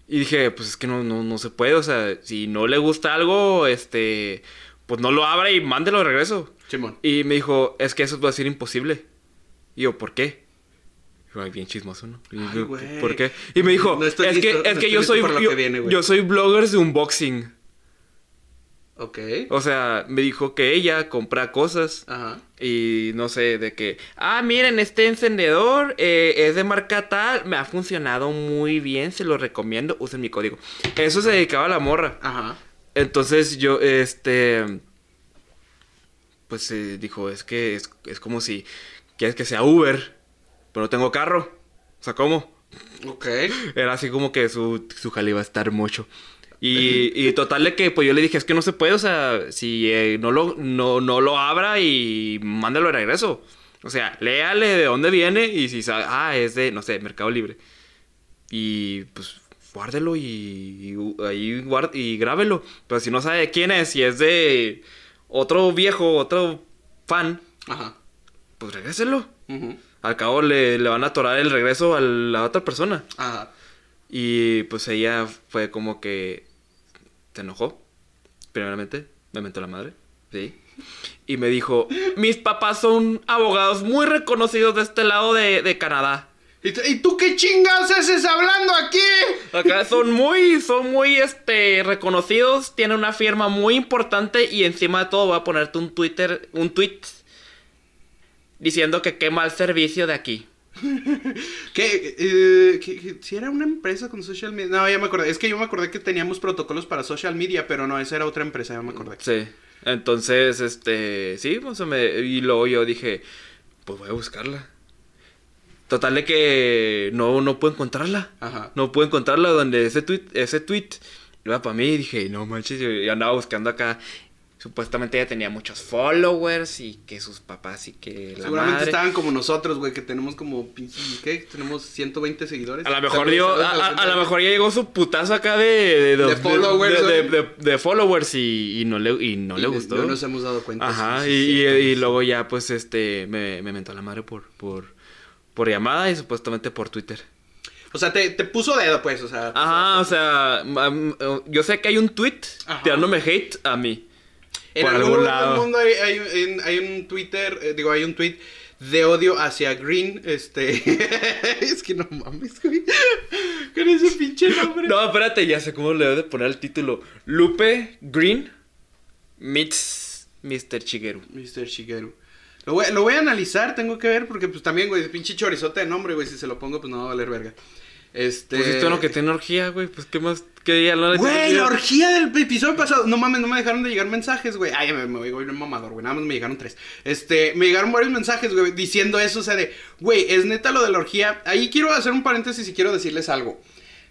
Y dije, pues es que no, no, no se puede, o sea, si no le gusta algo, este, pues no lo abra y mándelo de regreso. Simón. Y me dijo, es que eso va a ser imposible. Y yo, ¿por qué? Ay, bien chismoso, ¿no? Ay, güey. ¿Por qué? Y me dijo, No estoy es listo, que, no es que estoy yo soy, que viene, yo soy bloggers de unboxing. Ok. O sea, me dijo que ella compra cosas Ajá. y no sé, de que, ah, miren, este encendedor eh, es de marca tal, me ha funcionado muy bien, se lo recomiendo, usen mi código. Eso se dedicaba a la morra. Ajá. Entonces yo, este, pues eh, dijo, es que es, es como si quieres que sea Uber, pero no tengo carro. O sea, ¿cómo? Ok. Era así como que su, su jale iba a estar mucho. Y, y total de que pues yo le dije, es que no se puede, o sea, si eh, no, lo, no, no lo abra y mándalo de regreso. O sea, léale de dónde viene y si sabe, ah, es de, no sé, Mercado Libre. Y pues guárdelo y, y ahí guard- y grábelo. Pero si no sabe de quién es, si es de otro viejo, otro fan, Ajá. pues regréselo. Al cabo le, le van a atorar el regreso a la otra persona. Ajá. Y pues ella fue como que se enojó. Primeramente, me mentó la madre. Sí. Y me dijo, mis papás son abogados muy reconocidos de este lado de, de Canadá. ¿Y, tú- qué chingados haces hablando aquí? Acá son muy, son muy, este, reconocidos. Tienen una firma muy importante y encima de todo voy a ponerte un Twitter, un tweet diciendo que qué mal servicio de aquí. Eh, ¿qué- qué- si era una empresa con social media. No, ya me acordé. Es que yo me acordé que teníamos protocolos para social media, pero no, esa era otra empresa, ya me acordé. Sí. Entonces, este, sí, pues me, y luego yo dije, pues voy a buscarla. Total de que no, no puedo encontrarla. Ajá. No puedo encontrarla donde ese tweet, ese tweet iba para mí y dije, no manches, yo andaba buscando acá. Supuestamente ella tenía muchos followers y que sus papás y que la Seguramente madre. estaban como nosotros, güey, que tenemos como. ¿Qué? Tenemos 120 seguidores. A lo mejor dio, a, a- a lo mejor ya llegó su putazo acá de, de, De followers, de, de- güey. de- de followers y, y no le, y no Y le gustó. No nos hemos dado cuenta. Ajá, sí, y, sí, y- luego ya pues este me, me mentó la madre por, por, por llamada y supuestamente por Twitter. O sea, te, te puso dedo, pues, o sea. Ajá, o sea, yo sé que hay un tweet tirándome hate a mí. En algún algún del lado. mundo hay, hay, en- hay un Twitter, eh, digo, hay un tweet de odio hacia Green, este... es que no mames, güey. Con ese pinche nombre. No, espérate, ya sé cómo le debo de poner el título. Lupe Green meets Mr. Shigeru. Mr. Shigeru. Lo voy, lo voy a analizar, tengo que ver, porque pues también, güey, pinche chorizote de nombre, güey, si se lo pongo, pues no va a valer verga. Este... Pues esto no que tiene orgía, güey, pues qué más, qué ya no le Güey, la orgía del episodio pasado. No mames, no me dejaron de llegar mensajes, güey. Ay, me, me voy a ir mamador, güey. Nada más me llegaron tres. Este, me llegaron varios mensajes, güey, diciendo eso. O sea, de, güey, es neta lo de la orgía. Ahí quiero hacer un paréntesis y quiero decirles algo.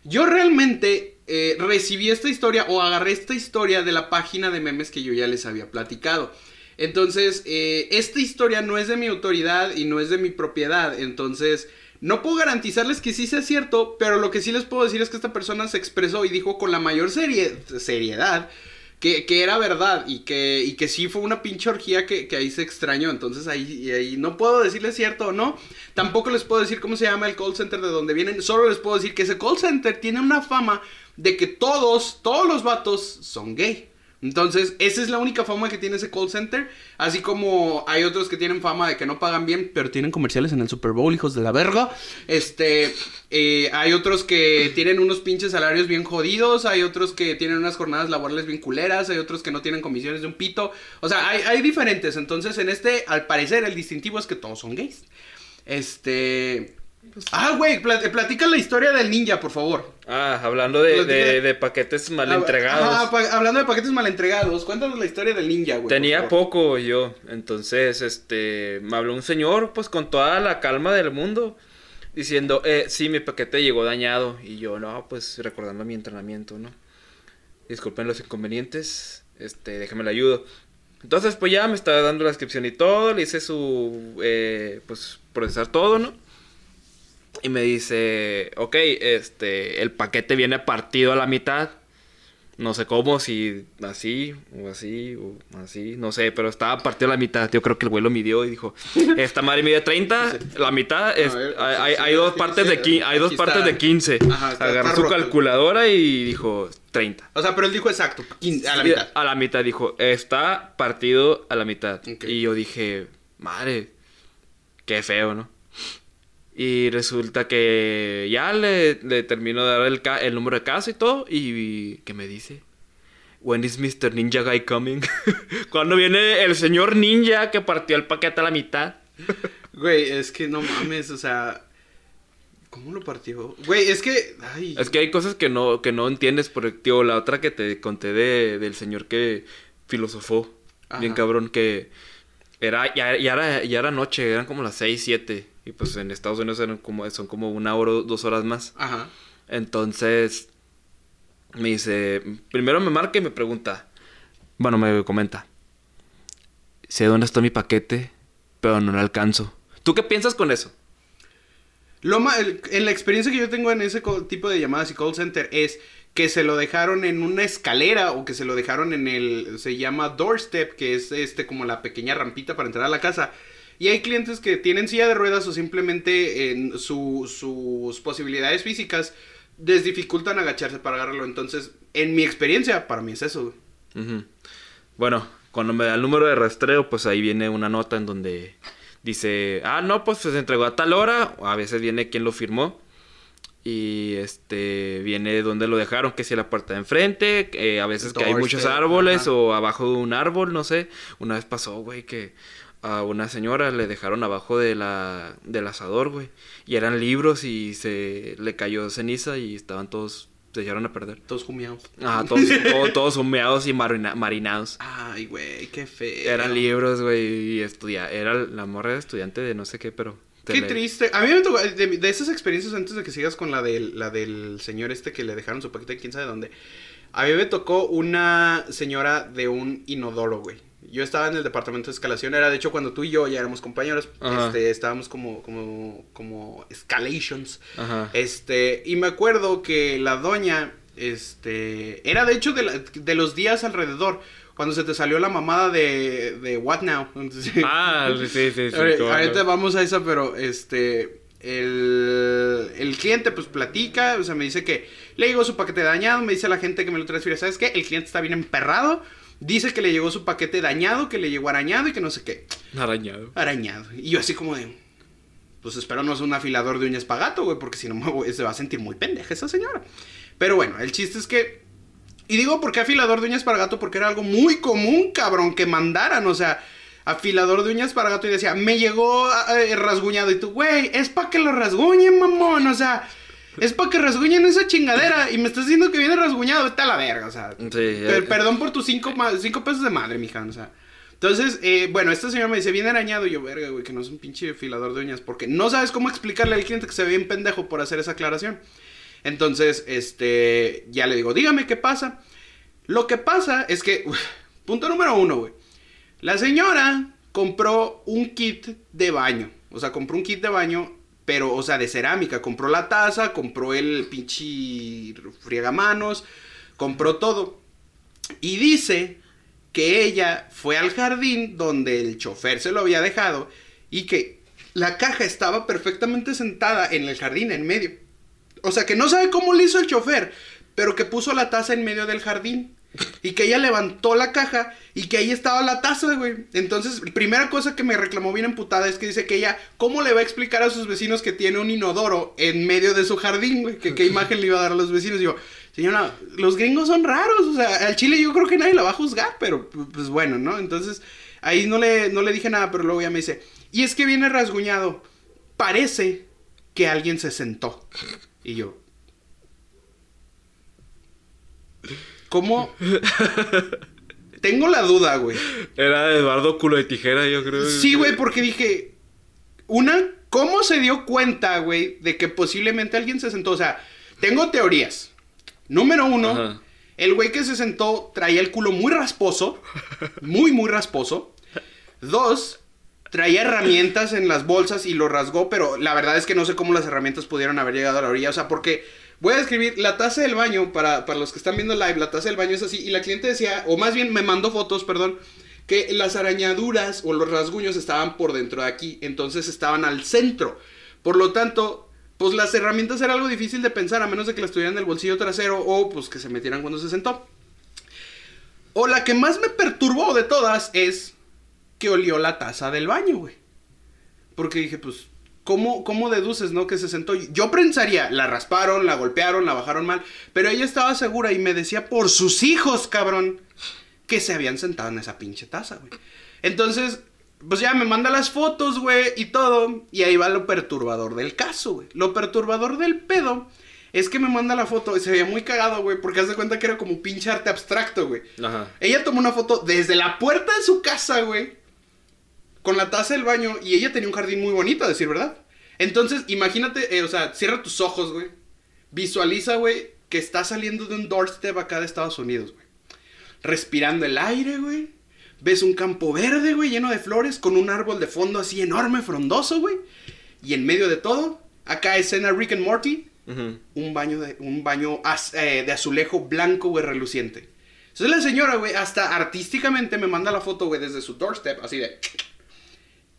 Yo realmente eh, recibí esta historia o agarré esta historia de la página de memes que yo ya les había platicado. Entonces, eh, esta historia no es de mi autoridad y no es de mi propiedad. Entonces, no puedo garantizarles que sí sea cierto, pero lo que sí les puedo decir es que esta persona se expresó y dijo con la mayor seriedad que, era verdad y que, y que sí fue una pinche orgía que, ahí se extrañó. Entonces ahí, ahí no puedo decirles cierto o no. Tampoco les puedo decir cómo se llama el call center de donde vienen. Solo les puedo decir que ese call center tiene una fama de que todos, todos los vatos son gay. Entonces, esa es la única fama que tiene ese call center. Así como hay otros que tienen fama de que no pagan bien, pero tienen comerciales en el Super Bowl, hijos de la verga. Este, eh, hay otros que tienen unos pinches salarios bien jodidos. Hay otros que tienen unas jornadas laborales bien culeras. Hay otros que no tienen comisiones de un pito. O sea, hay, hay diferentes. Entonces, en este, al parecer, el distintivo es que todos son gays. Este. Pues, ah, güey, platica la historia del ninja, por favor. Ah, hablando de, paquetes mal ah, entregados. hablando de paquetes mal entregados, cuéntanos la historia del ninja, güey. Tenía poco yo, entonces, este, me habló un señor, pues con toda la calma del mundo, diciendo, eh, sí, mi paquete llegó dañado. Y yo, no, pues recordando mi entrenamiento, ¿no? Disculpen los inconvenientes, este, déjame la ayudo. Entonces, pues ya me estaba dando la descripción y todo, le hice su, eh, pues, procesar todo, ¿no? Y me dice, ok, este, el paquete viene partido a la mitad. No sé cómo, si así, o así, o así, no sé, pero estaba partido a la mitad. Yo creo que el güey lo midió y dijo, esta madre mide 30, la mitad, es, hay, dos partes de, hay dos partes de 15. Agarró su calculadora y dijo 30. O sea, pero él dijo exacto, a la mitad. A la mitad, dijo, está partido a la mitad. Y yo dije, madre, qué feo, ¿no? Y resulta que ya le, le termino de dar el, el número de casa y todo. Y, ¿qué me dice? When is Mr. Ninja Guy coming? Cuando viene el señor ninja que partió el paquete a la mitad. Güey, es que no mames, o sea. ¿Cómo lo partió? Güey, es que. Ay. Es que hay cosas que no, que no entiendes, por tío. La otra que te conté de, del señor que filosofó. Bien cabrón, que. Era, ya, ya, era, ya era noche, eran como las 6, 7. Y pues en Estados Unidos eran como, son como una hora o dos horas más. Ajá. Entonces, me dice, primero me marca y me pregunta, bueno, me comenta, sé dónde está mi paquete, pero no lo alcanzo. ¿Tú qué piensas con eso? Lo en la experiencia que yo tengo en ese tipo de llamadas y call center es que se lo dejaron en una escalera o que se lo dejaron en el, se llama doorstep, que es este como la pequeña rampita para entrar a la casa. Y hay clientes que tienen silla de ruedas o simplemente en sus posibilidades físicas les dificultan agacharse para agarrarlo. Entonces, en mi experiencia, para mí es eso. Bueno, cuando me da el número de rastreo, pues ahí viene una nota en donde dice, ah, no, pues se entregó a tal hora. A veces viene quien lo firmó. Y este viene donde lo dejaron, que si la puerta de enfrente, eh, a veces que hay muchos árboles o abajo de un árbol, no sé. Una vez pasó, güey, que a una señora le dejaron abajo de la, del asador, güey. Y eran libros y se le cayó ceniza y estaban todos, se echaron a perder. Todos humeados. Ah, todos, todos, humeados y marinados. Ay, güey, qué feo. Eran libros, güey, y estudia, era la morra de estudiante de no sé qué, pero... Qué triste. A mí me tocó, de, esas experiencias, antes de que sigas con la del, la del señor este que le dejaron su paquete, quién sabe dónde. A mí me tocó una señora de un inodoro, güey yo estaba en el departamento de escalación, era de hecho cuando tú y yo ya éramos compañeros, este, estábamos como, como, como escalations, este, y me acuerdo que la doña, este, era de hecho de, de los días alrededor, cuando se te salió la mamada de, de What Now. ah, sí, sí, sí. Ahorita vamos a esa, pero este, el, el cliente pues platica, o sea, me dice que le llegó su paquete dañado, me dice la gente que me lo transfiere, ¿sabes qué? El cliente está bien emperrado Dice que le llegó su paquete dañado, que le llegó arañado y que no sé qué. Arañado. Arañado. Y yo así como de... Pues espero no ser un afilador de uñas pagato, güey, porque si no se va a sentir muy pendeja esa señora. Pero bueno, el chiste es que... Y digo, ¿por qué afilador de uñas para gato? Porque era algo muy común, cabrón, que mandaran. O sea, afilador de uñas para gato y decía, me llegó eh, rasguñado. Y tú, güey, es para que lo rasguñen, mamón. O sea, es para que rasguñen esa chingadera. Y me estás diciendo que viene rasguñado. Vete a la verga, o sea. Sí, per- eh. perdón por tus cinco, cinco pesos de madre, mija, o sea. Entonces, eh, bueno, esta señora me dice, viene arañado. Y yo, verga, güey, que no es un pinche afilador de uñas. Porque no sabes cómo explicarle al cliente que se ve bien pendejo por hacer esa aclaración. Entonces, este, ya le digo, dígame qué pasa. Lo que pasa es que, punto número uno, güey. La señora compró un kit de baño. O sea, compró un kit de baño, pero, o sea, de cerámica. Compró la taza, compró el pinche friegamanos, compró todo. Y dice que ella fue al jardín donde el chofer se lo había dejado y que la caja estaba perfectamente sentada en el jardín, en medio. O sea, que no sabe cómo le hizo el chofer, pero que puso la taza en medio del jardín. Y que ella levantó la caja y que ahí estaba la taza, güey. Entonces, primera cosa que me reclamó bien emputada es que dice que ella, ¿cómo le va a explicar a sus vecinos que tiene un inodoro en medio de su jardín, güey? Qué imagen le iba a dar a los vecinos. Y yo, señora, los gringos son raros, o sea, al chile yo creo que nadie la va a juzgar, pero pues bueno, ¿no? Entonces, ahí no le, no le dije nada, pero luego ya me dice, y es que viene rasguñado, parece que alguien se sentó. Y yo, ¿cómo? Tengo la duda, güey. Era Eduardo culo de tijera, yo creo. Sí, güey, porque dije, una, ¿cómo se dio cuenta, güey, de que posiblemente alguien se sentó? O sea, tengo teorías. Número uno, Ajá. el güey que se sentó traía el culo muy rasposo, muy, muy rasposo. Dos, traía herramientas en las bolsas y lo rasgó, pero la verdad es que no sé cómo las herramientas pudieron haber llegado a la orilla. O sea, porque voy a describir la taza del baño, para, para los que están viendo live, la taza del baño es así, y la cliente decía, o más bien me mandó fotos, perdón, que las arañaduras o los rasguños estaban por dentro de aquí, entonces estaban al centro. Por lo tanto, pues las herramientas era algo difícil de pensar, a menos de que las tuvieran en el bolsillo trasero o pues que se metieran cuando se sentó. O la que más me perturbó de todas es que olió la taza del baño, güey. Porque dije, pues, ¿cómo, ¿cómo deduces, no? Que se sentó. Yo pensaría, la rasparon, la golpearon, la bajaron mal. Pero ella estaba segura y me decía por sus hijos, cabrón, que se habían sentado en esa pinche taza, güey. Entonces, pues ya me manda las fotos, güey, y todo. Y ahí va lo perturbador del caso, güey. Lo perturbador del pedo es que me manda la foto y se veía muy cagado, güey, porque haz de cuenta que era como pinche arte abstracto, güey. Ajá. Ella tomó una foto desde la puerta de su casa, güey. Con la taza del baño. Y ella tenía un jardín muy bonito, a decir verdad. Entonces, imagínate, eh, o sea, cierra tus ojos, güey. Visualiza, güey, que está saliendo de un doorstep acá de Estados Unidos, güey. Respirando el aire, güey. Ves un campo verde, güey, lleno de flores, con un árbol de fondo así enorme, frondoso, güey. Y en medio de todo, acá escena Rick and Morty, un baño de, un baño az- eh, de azulejo blanco, güey, reluciente. Entonces la señora, güey, hasta artísticamente me manda la foto, güey, desde su doorstep, así de...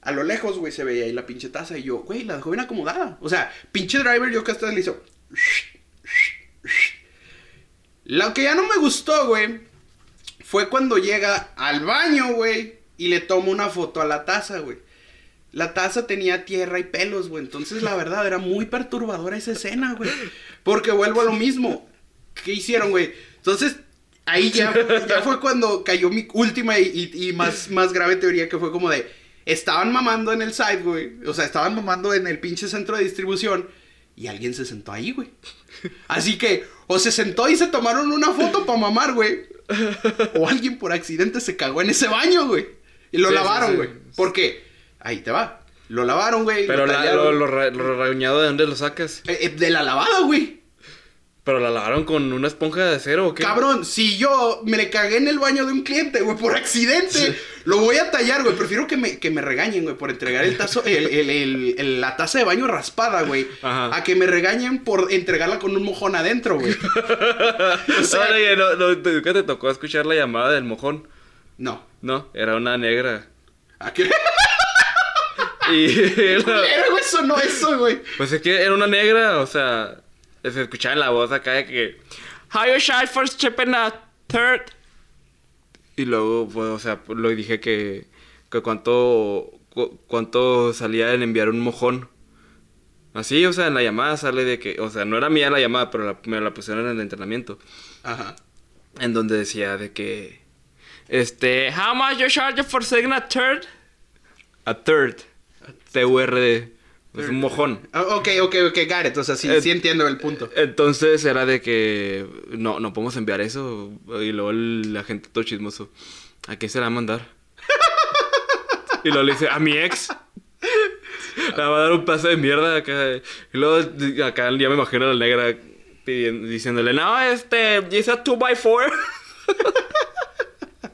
A lo lejos, güey, se veía ahí la pinche taza y yo, güey, la dejó bien acomodada. O sea, pinche driver, yo que hasta le hizo... Lo que ya no me gustó, güey, fue cuando llega al baño, güey, y le toma una foto a la taza, güey. La taza tenía tierra y pelos, güey. Entonces, la verdad, era muy perturbadora esa escena, güey. Porque vuelvo a lo mismo. ¿Qué hicieron, güey? Entonces, ahí ya, ya fue cuando cayó mi última y, y- más, más grave teoría que fue como de... Estaban mamando en el site, güey. O sea, estaban mamando en el pinche centro de distribución. Y alguien se sentó ahí, güey. Así que, o se sentó y se tomaron una foto para mamar, güey. O alguien por accidente se cagó en ese baño, güey. Y lo Sí, lavaron, sí. güey. ¿Por qué? Ahí te va. Lo lavaron, güey. Pero lo la- lo, lo, ra- lo raguñado, ¿de dónde lo sacas? Eh, eh, de la lavada, güey. ¿Pero la lavaron con una esponja de acero o qué? Cabrón, si yo me le cagué en el baño de un cliente, güey, por accidente, lo voy a tallar, güey. Prefiero que me, que me regañen, güey, por entregar el tazo, el, el- la taza de baño raspada, güey. Ajá. A que me regañen por entregarla con un mojón adentro, güey. O sea, Oye, no, no, ¿te- ¿nunca te tocó escuchar la llamada del mojón? no. No, era una negra. ¿A qué? Y... Culero, güey, eso no eso, güey. pues es que era una negra, o sea... Se escuchaba en la voz acá de que... How you shy for shipping a third? Y luego, pues, o sea, lo dije que... Que cuánto... cu- Cuánto salía en enviar un mojón. Así, o sea, en la llamada sale de que... O sea, no era mía la llamada, pero la- me la pusieron en el entrenamiento. Ajá. En donde decía de que... Este, how much you charge for saying a third? A third. T-U-R-D. Es un mojón. Ah, Ok, ok, ok, got it. O sea, sí, Eh, sí entiendo el punto. Entonces era de que no, no podemos enviar eso. Y luego el- la gente todo chismoso. ¿A quién se la va a mandar? y luego le dice, a mi ex. Le va a dar un paso de mierda acá. Y luego acá ya me imagino a la negra pidiendo- diciéndole, no, este, it's a 2x4.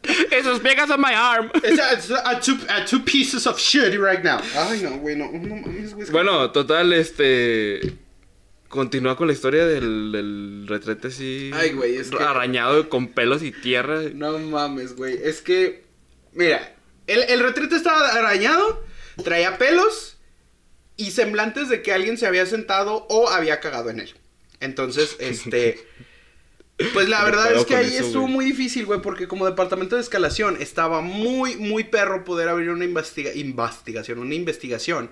Esos pegas on my arm. It's a, it's a two, a two pieces of shit right now. Ay, no, güey, no, no Bueno, total, este. Continúa con la historia del, del retrete así. Ay, güey, es que- Arañado con pelos y tierra. No mames, güey. Es que, mira, el, el retrete estaba arañado, traía pelos y semblantes de que alguien se había sentado o había cagado en él. Entonces, este... Pues la ¿Qué verdad es que ahí eso, estuvo güey? muy difícil, güey, porque como departamento de escalación estaba muy, muy perro poder abrir una investiga investigación, una investigación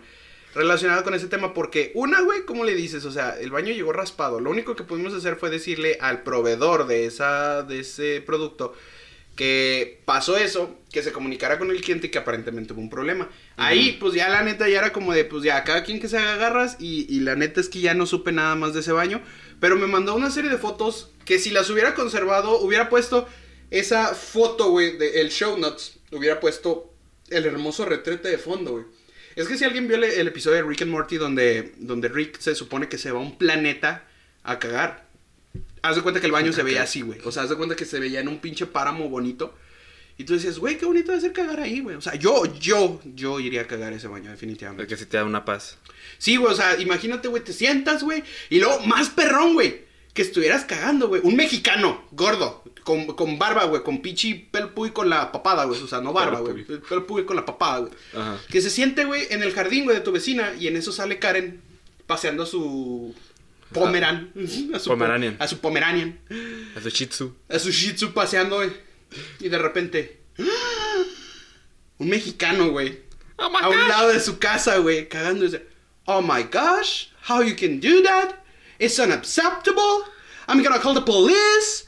relacionada con ese tema, porque una, güey, ¿cómo le dices? O sea, el baño llegó raspado. Lo único que pudimos hacer fue decirle al proveedor de, esa, de ese producto que pasó eso, que se comunicara con el cliente y que aparentemente hubo un problema. Ahí, pues ya la neta ya era como de, pues ya, cada quien que se haga garras y, y la neta es que ya no supe nada más de ese baño, pero me mandó una serie de fotos que si las hubiera conservado, hubiera puesto esa foto, güey, del show notes, hubiera puesto el hermoso retrete de fondo, güey. Es que si alguien vio el, el episodio de Rick and Morty donde, donde Rick se supone que se va a un planeta a cagar. Haz de cuenta que el baño se veía así, güey. O sea, haz de cuenta que se veía en un pinche páramo bonito. Y tú decías, güey, qué bonito de ser cagar ahí, güey. O sea, yo, yo, yo iría a cagar ese baño, definitivamente. que sí te da una paz. Sí, güey, o sea, imagínate, güey, te sientas, güey. Y luego, más perrón, güey. Que estuvieras cagando, güey. Un mexicano, gordo, con, con barba, güey, con pichi pelpuy con la papada, güey. O sea, no barba, güey. Pelpuy. Con la papada, güey. Ajá. Que se siente, güey, en el jardín, güey, de tu vecina. Y en eso sale Karen paseando a su Pomeran. A su Pomeranian. A su Pomeranian. Es de Shih Tzu. A su Shih Tzu paseando, güey. Y de repente. ¡ah! Un mexicano, güey. Oh my a un gosh. lado de su casa, güey. Oh my gosh. How you can do that? It's unacceptable. I'm gonna call the police.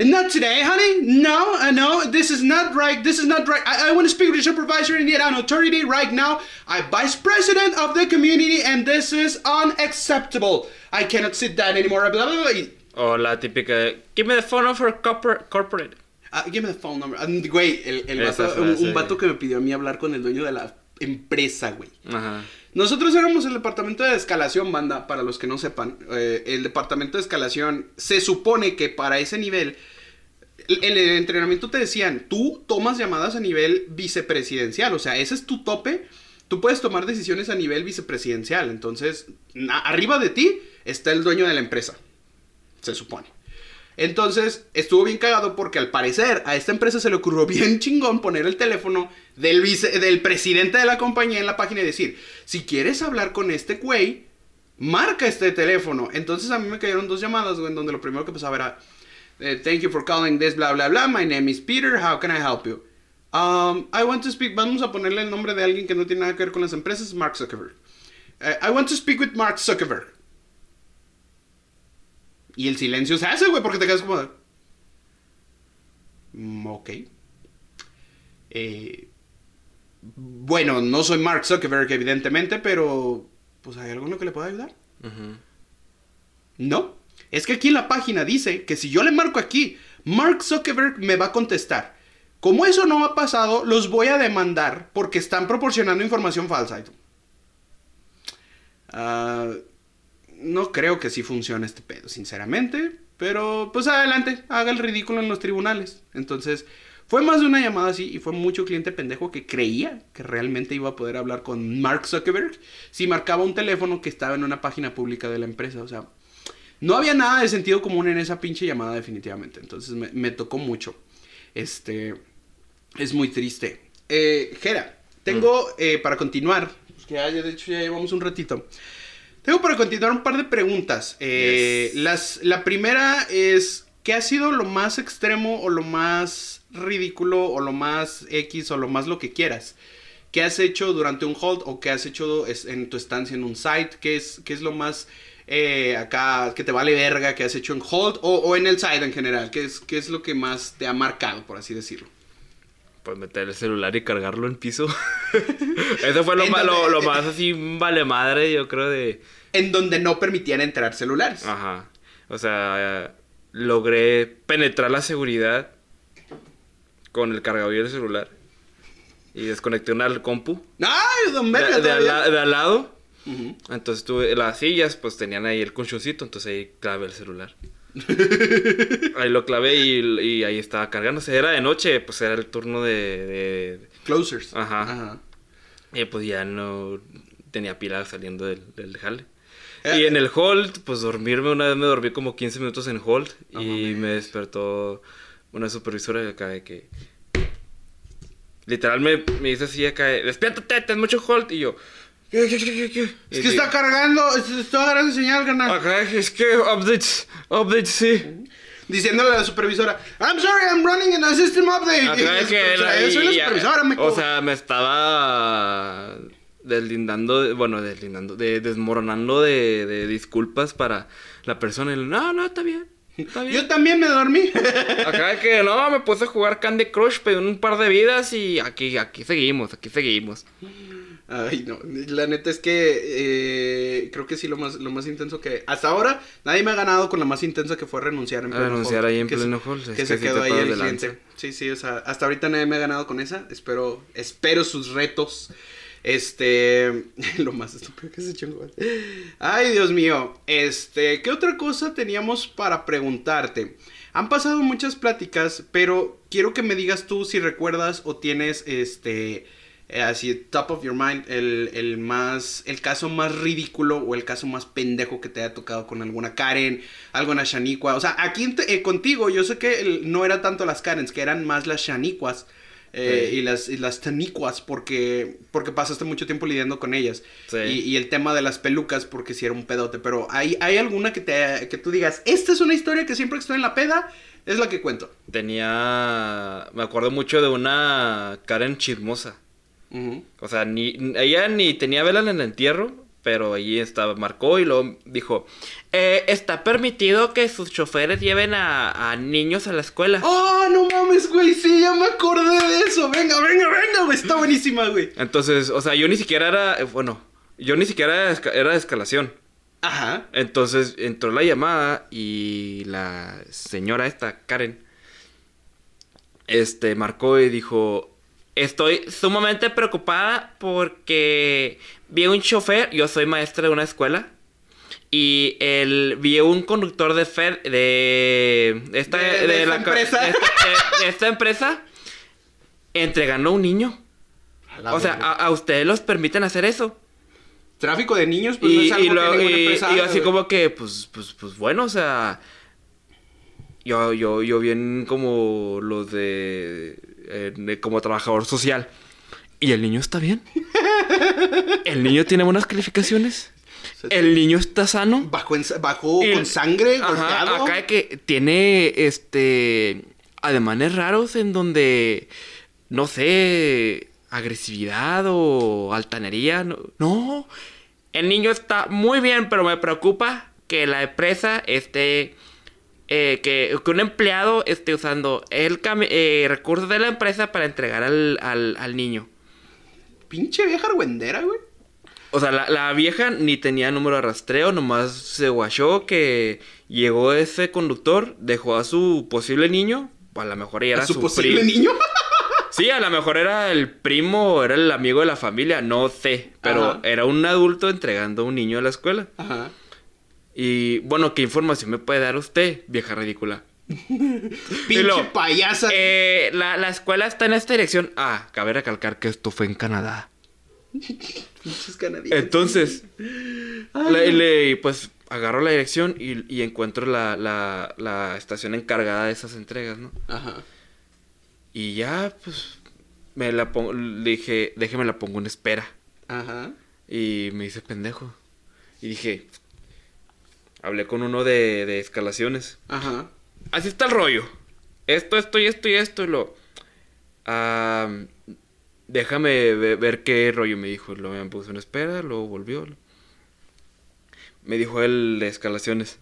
And not today, honey. No, I know. This is not right. This is not right. I, I want to speak with the supervisor and the authority right now. I'm vice president of the community and this is unacceptable. I cannot sit down anymore. Blah, blah, blah. Y- O la típica Give me the phone of corpor- corporate. Ah, give me the phone number. Ah, Güey, el, el un, un vato que me pidió a mí hablar con el dueño de la empresa, güey. Ajá. Nosotros éramos el departamento de escalación, banda, para los que no sepan. Eh, el departamento de escalación se supone que para ese nivel, en el entrenamiento te decían, tú tomas llamadas a nivel vicepresidencial, o sea, ese es tu tope. Tú puedes tomar decisiones a nivel vicepresidencial. Entonces, arriba de ti está el dueño de la empresa. Se supone. Entonces, estuvo bien cagado porque al parecer a esta empresa se le ocurrió bien chingón poner el teléfono del, vice- del presidente de la compañía en la página y decir, si quieres hablar con este güey, marca este teléfono. Entonces a mí me cayeron dos llamadas, güey, en donde lo primero que pasaba era, eh, thank you for calling this, bla, bla, bla, my name is Peter, how can I help you? Um, I want to speak, vamos a ponerle el nombre de alguien que no tiene nada que ver con las empresas, Mark Zuckerberg. Eh, I want to speak with Mark Zuckerberg. Y el silencio se hace, güey, porque te quedas como... de, "Mm, ok. Eh, bueno, no soy Mark Zuckerberg, evidentemente, pero... Pues hay alguno que le pueda ayudar. No. Es que aquí en la página dice que si yo le marco aquí, Mark Zuckerberg me va a contestar. Como eso no ha pasado, los voy a demandar porque están proporcionando información falsa. Ah, no creo que sí funcione este pedo, sinceramente. Pero pues adelante, haga el ridículo en los tribunales. Entonces, fue más de una llamada así y fue mucho cliente pendejo que creía que realmente iba a poder hablar con Mark Zuckerberg si marcaba un teléfono que estaba en una página pública de la empresa. O sea, no había nada de sentido común en esa pinche llamada definitivamente. Entonces me, me tocó mucho. Este, es muy triste. Eh, Jera, tengo eh, para continuar, pues que ya de hecho ya llevamos un ratito. Tengo para continuar un par de preguntas. Eh, Yes. las, la primera es, ¿qué ha sido lo más extremo o lo más ridículo o lo más X o lo más lo que quieras? ¿Qué has hecho durante un hold o qué has hecho en tu estancia en un site? ¿Qué es, qué es lo más eh, acá que te vale verga que has hecho en hold o, o en el site en general? ¿Qué es, ¿Qué es lo que más te ha marcado, por así decirlo? Pues meter el celular y cargarlo en piso. Eso fue lo, más así vale madre, yo creo, de... En donde no permitían entrar celulares. Ajá. O sea, logré penetrar la seguridad con el cargador y el celular. Y desconecté una al compu. ¡Ay, don De, al, de al lado. Entonces tuve las sillas, pues tenían ahí el conchoncito, entonces ahí clavé el celular. ahí lo clavé y, y ahí estaba cargándose. Era de noche, pues era el turno de... de- Closers. Ajá. y pues ya no tenía pila saliendo del, del jale. Eh, y en el hold, pues dormirme, una vez me dormí como 15 minutos en hold No y me despertó una supervisora de acá de que... Literal me, me dice así acá, de, despiértate, ten mucho hold. Y yo... ¿qué, qué, qué, qué, qué? Es que está cargando, es- está agarrando señal, carnal. Acá es que updates, updates, sí. Diciéndole a la supervisora, I'm sorry, I'm running in a system update. Acá Y es que la- "Yo soy la y- supervisora, me O sea, me estaba deslindando, de- bueno, deslindando, de, desmoronando de, de disculpas para la persona. Y, no, no, está bien, está bien. Yo también me dormí. Acá es que no, me puse a jugar Candy Crush, pedí un par de vidas y aquí, aquí seguimos, aquí seguimos. Ay, no, la neta es que eh, creo que sí lo más, lo más intenso que... Hasta ahora nadie me ha ganado con la más intensa que fue renunciar en A renunciar ahí en que pleno es Que, que se quedó ahí el cliente. Sí, sí, o sea, hasta ahorita nadie me ha ganado con esa. Espero, espero sus retos. Este, lo más estúpido que se gol. Ay, Dios mío. Este, ¿qué otra cosa teníamos para preguntarte? Han pasado muchas pláticas, pero quiero que me digas tú si recuerdas o tienes este eh, así top of your mind el, el más el caso más ridículo o el caso más pendejo que te haya tocado con alguna Karen, alguna Shaniqua. O sea, aquí eh, contigo yo sé que el- no era tanto las Karens, que eran más las Shaniquas. eh, Sí. y las, y las tanicuas porque, porque pasaste mucho tiempo lidiando con ellas. Sí. Y, y el tema de las pelucas porque si era un pedote. Pero ¿hay, hay alguna que, te, que tú digas, esta es una historia que siempre que estoy en la peda, es la que cuento. Tenía, me acuerdo mucho de una Karen chismosa. O sea, ni, ella ni tenía vela en el entierro, pero allí estaba, marcó y luego dijo, "Eh, está permitido que sus choferes lleven a, a niños a la escuela. ¡Oh, no mames, güey! Sí, ya me acordé de eso. Venga, venga, venga, güey. Está buenísima, güey. Entonces, o sea, yo ni siquiera era, eh, bueno, yo ni siquiera era, era de escalación. Ajá. Entonces entró la llamada y la señora esta, Karen, este, marcó y dijo, estoy sumamente preocupada porque vi un chofer, yo soy maestra de una escuela, y el, vi un conductor de Fed, de esta, De- la empresa. esta, esta entregando a un niño. La O sea, a, a ustedes los permiten hacer eso. Tráfico de niños, pues no Y, es algo y que y- empresa y así como que, pues, pues, pues bueno, o sea. Yo, yo, yo bien como los de, eh, como trabajador social. Y el niño está bien. El niño tiene buenas calificaciones. El niño está sano. Bajó, en- bajó Y- con sangre, Ajá, golpeado. acá que tiene este ademanes raros en donde no sé, agresividad o altanería, no, no. El niño está muy bien, pero me preocupa que la empresa esté eh, que, que un empleado esté usando el eh, recursos de la empresa para entregar al, al, al niño. Pinche vieja argüendera, güey. O sea, la, la vieja ni tenía número de rastreo, nomás se guachó que llegó ese conductor, dejó a su posible niño, a lo mejor ella era ¿A su su posible niño? Sí, a lo mejor era el primo, era el amigo de la familia, no sé, pero Ajá. era un adulto entregando a un niño a la escuela. Ajá. Y bueno, ¿qué información me puede dar usted, vieja ridícula? Pinche lo- payasa. Eh, la, la escuela está en esta dirección. Ah, cabe recalcar que esto fue en Canadá. Pinches canadienses. Entonces, le, le- pues agarro la dirección y, y encuentro la, la, la estación encargada de esas entregas, ¿no? Ajá. Y ya, pues, me la pongo, le dije, déjeme la pongo en espera. Ajá. Y me hice pendejo. Y dije, hablé con uno de, de escalaciones. Ajá. Así está el rollo. Esto, esto y esto y esto y lo... Ah, déjame ve- ver qué rollo me dijo. Lo me puso en espera, luego volvió. Me dijo el de escalaciones.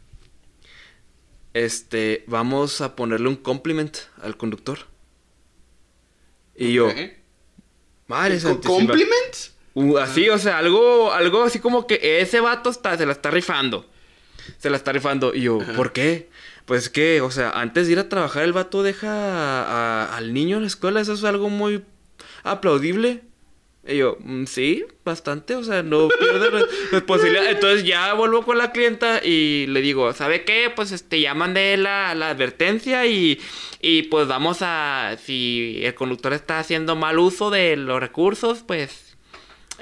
Este, vamos a ponerle un compliment al conductor. Y yo, madre Co- santísima. ¿Compliments? Uh, así, o sea, algo, algo así como que ese vato está, se la está rifando. Se la está rifando. Y yo, ¿por qué? Pues que, o sea, antes de ir a trabajar, el vato deja a- a- al niño en la escuela. Eso es algo muy aplaudible. Y yo, "Mm, sí, bastante, o sea, no pierde re- responsabilidad. Entonces ya vuelvo con la clienta y le digo, ¿sabe qué? Pues este, ya mandé la, la advertencia y, y pues vamos a, si el conductor está haciendo mal uso de los recursos, pues,